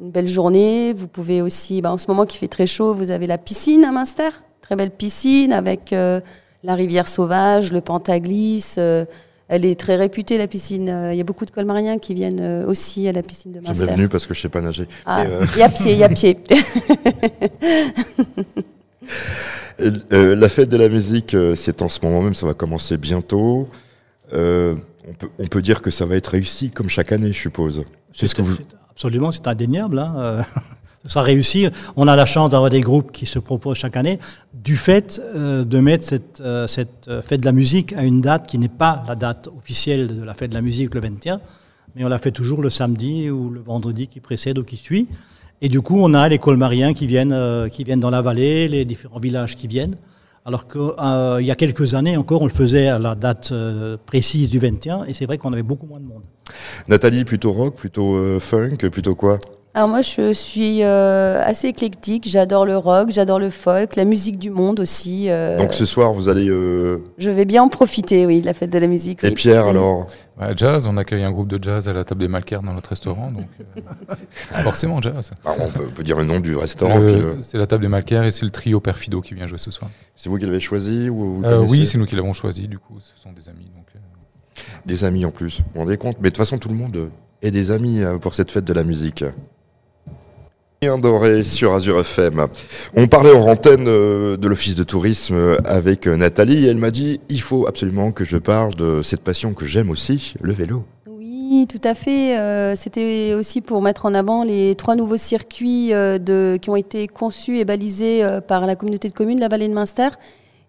une belle journée. Vous pouvez aussi, bah, en ce moment qui fait très chaud, vous avez la piscine à Münster, très belle piscine avec euh, la rivière sauvage, le Pantaglis. euh, elle est très réputée la piscine. Euh, Il y a beaucoup de colmariens qui viennent euh, aussi à la piscine de Jamais Münster. venu parce que je sais pas nager. Ah, euh, et à pied, et à pied. Et, euh, la fête de la musique, euh, c'est en ce moment même, ça va commencer bientôt. Euh, on, peut, on peut dire que ça va être réussi comme chaque année, je suppose. Qu'est-ce que vous... Absolument, c'est indéniable. hein, euh, Ça réussit. On a la chance d'avoir des groupes qui se proposent chaque année du fait euh, de mettre cette, euh, euh, fête de la musique à une date qui n'est pas la date officielle de la fête de la musique le 21, mais on la fait toujours le samedi ou le vendredi qui précède ou qui suit. Et du coup, on a les colmariens qui viennent, qui viennent dans la vallée, les différents villages qui viennent. Alors qu'il y a quelques années encore, on le faisait à la date précise du 21, et c'est vrai qu'on avait beaucoup moins de monde. Nathalie, plutôt rock, plutôt funk, plutôt quoi? Alors moi, je suis euh, assez éclectique. J'adore le rock, j'adore le folk, la musique du monde aussi. euh, Donc ce soir, vous allez. euh, Je vais bien en profiter, oui, de la fête de la musique. Et oui. Pierre, alors Ouais, Jazz, on accueille un groupe de jazz à la table des Malcaires dans notre restaurant, donc euh, forcément jazz. Ah, on, peut, on peut dire le nom du restaurant. Le- C'est la table des Malcaires et c'est le trio Perfido qui vient jouer ce soir. C'est vous qui l'avez choisi ou vous Euh, Oui, c'est nous qui l'avons choisi, du coup, ce sont des amis. Donc, euh, Des amis en plus. Vous vous rendez compte? Mais de toute façon, tout le monde est des amis pour cette fête de la musique. Doré sur Azure FM. On parlait en antenne euh, de l'office de tourisme avec euh, Nathalie et elle m'a dit il faut absolument que je parle de cette passion que j'aime aussi, le vélo. Oui, tout à fait. Euh, C'était aussi pour mettre en avant les trois nouveaux circuits qui ont été conçus et balisés par la communauté de communes de la vallée de Munster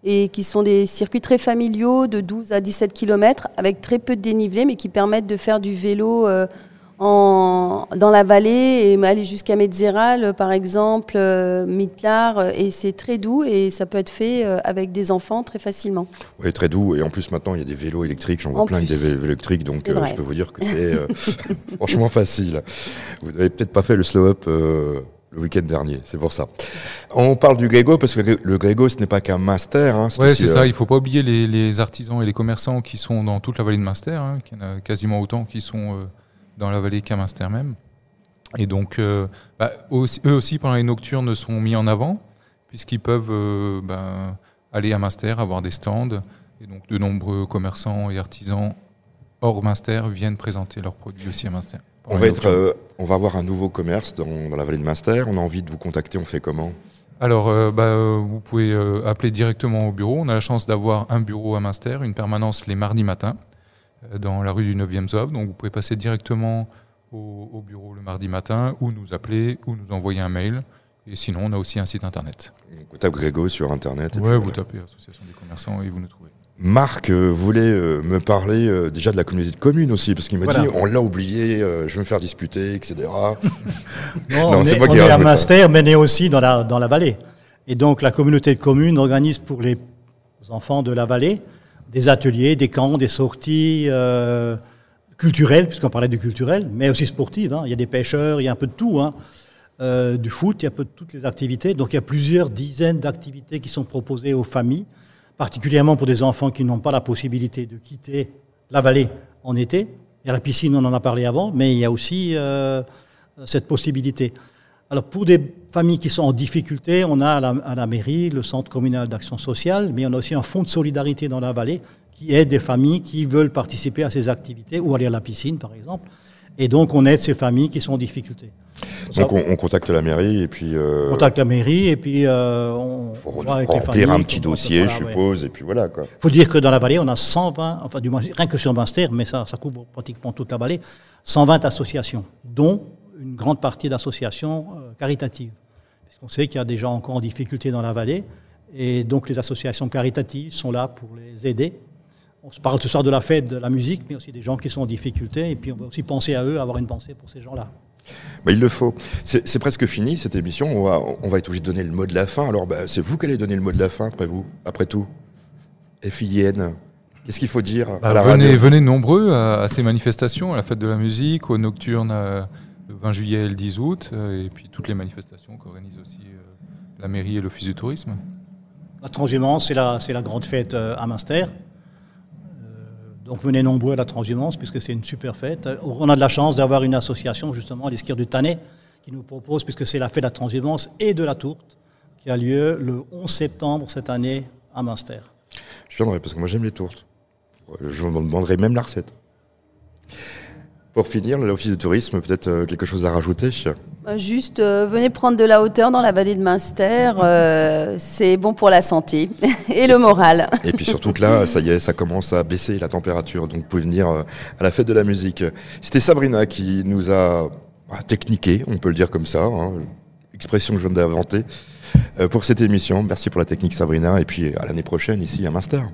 et qui sont des circuits très familiaux de 12 à 17 km avec très peu de dénivelé mais qui permettent de faire du vélo en, dans la vallée et aller jusqu'à Metzeral par exemple, euh, Mitlar et c'est très doux et ça peut être fait euh, avec des enfants très facilement. Oui, très doux. Et en plus, maintenant, il y a des vélos électriques. J'en vois En plein que des plus. vélos électriques. Donc, euh, je peux vous dire que c'est euh, franchement facile. Vous n'avez peut-être pas fait le slow-up euh, le week-end dernier. C'est pour ça. On parle du Grégo parce que le- Grégo, ce n'est pas qu'un master. Hein, aussi, c'est euh, ça. Il faut pas oublier les, les artisans et les commerçants qui sont dans toute la vallée de Munster. Hein, qu'il y en a quasiment autant qui sont euh, dans la vallée qu'à Munster même. Et donc, euh, bah, aussi- eux aussi, pendant les nocturnes, sont mis en avant, puisqu'ils peuvent euh, bah, aller à Munster, avoir des stands. Et donc, de nombreux commerçants et artisans hors Munster viennent présenter leurs produits aussi à Munster. On va, être, euh, on va avoir un nouveau commerce dans, dans la vallée de Munster. On a envie de vous contacter. On fait comment? Alors, bah, vous pouvez appeler directement au bureau. On a la chance d'avoir un bureau à Munster, une permanence les mardis matins, dans la rue du 9e Zov. Donc, vous pouvez passer directement au, au bureau le mardi matin, ou nous appeler, ou nous envoyer un mail. Et sinon, on a aussi un site internet. On tape Grégo sur Internet. puis vous voilà. tapez Association des commerçants et vous nous trouvez. Marc euh, voulait euh, me parler euh, déjà de la communauté de communes aussi, parce qu'il m'a Voilà. dit on l'a oublié, euh, je vais me faire disputer, etc. Non, on c'est est, moi on qui est à. Munster, mais on est aussi dans la, dans la vallée. Et donc la communauté de communes organise pour les enfants de la vallée des ateliers, des camps, des sorties euh, culturelles, puisqu'on parlait du culturel, mais aussi sportives. hein. Il y a des pêcheurs, il y a un peu de tout. hein. Euh, du foot, il y a un peu de toutes les activités. Donc il y a plusieurs dizaines d'activités qui sont proposées aux familles, particulièrement pour des enfants qui n'ont pas la possibilité de quitter la vallée en été. Il y a la piscine, on en a parlé avant, mais il y a aussi euh, cette possibilité. Alors pour des familles qui sont en difficulté, on a à la, à la mairie le centre communal d'action sociale, mais on a aussi un fonds de solidarité dans la vallée qui aide des familles qui veulent participer à ces activités ou aller à la piscine par exemple. Et donc on aide ces familles qui sont en difficulté. Donc on, on contacte la mairie et puis. euh, On contacte la mairie et puis euh, on faut remplir familles un petit dossier, voilà, je ouais. suppose, et puis voilà quoi. Il faut dire que dans la vallée, on a 120, enfin du moins rien que sur Munster, mais ça, ça couvre pratiquement toute la vallée, 120 associations, dont une grande partie d'associations euh, caritatives. Puisqu'on sait qu'il y a des gens encore en difficulté dans la vallée, et donc les associations caritatives sont là pour les aider. On se parle ce soir de la fête, de la musique, mais aussi des gens qui sont en difficulté, et puis on va aussi penser à eux, avoir une pensée pour ces gens-là. Bah, il le faut. C'est presque fini cette émission. On va, on va être obligé de donner le mot de la fin. Alors bah, c'est vous qui allez donner le mot de la fin après vous, après tout. FIN. Qu'est-ce qu'il faut dire à Bah, la venez, radio? venez nombreux à, à ces manifestations, à la fête de la musique, aux nocturnes euh, 20 juillet et le 10 août, euh, et puis toutes les manifestations qu'organise aussi euh, la mairie et l'office du tourisme. La transhumance, c'est la, c'est la grande fête euh, à Munster. Euh, donc venez nombreux à la transhumance, puisque c'est une super fête. On a de la chance d'avoir une association, justement, les skieurs du Tannet, qui nous propose, puisque c'est la fête de la transhumance et de la tourte, qui a lieu le 11 septembre cette année à Munster. Je viendrai parce que moi j'aime les tourtes. Je vous demanderai même la recette. Pour finir, l'office de tourisme, peut-être euh, quelque chose à rajouter Euh, Juste, euh, venez prendre de la hauteur dans la vallée de Munster. euh, c'est bon pour la santé et le moral. Et puis surtout que là, ça y est, ça commence à baisser la température. Donc vous pouvez venir à la fête de la musique. C'était Sabrina qui nous a bah, techniqué, on peut le dire comme ça, hein, expression que je viens d'inventer, pour cette émission. Merci pour la technique Sabrina. Et puis à l'année prochaine ici à Master.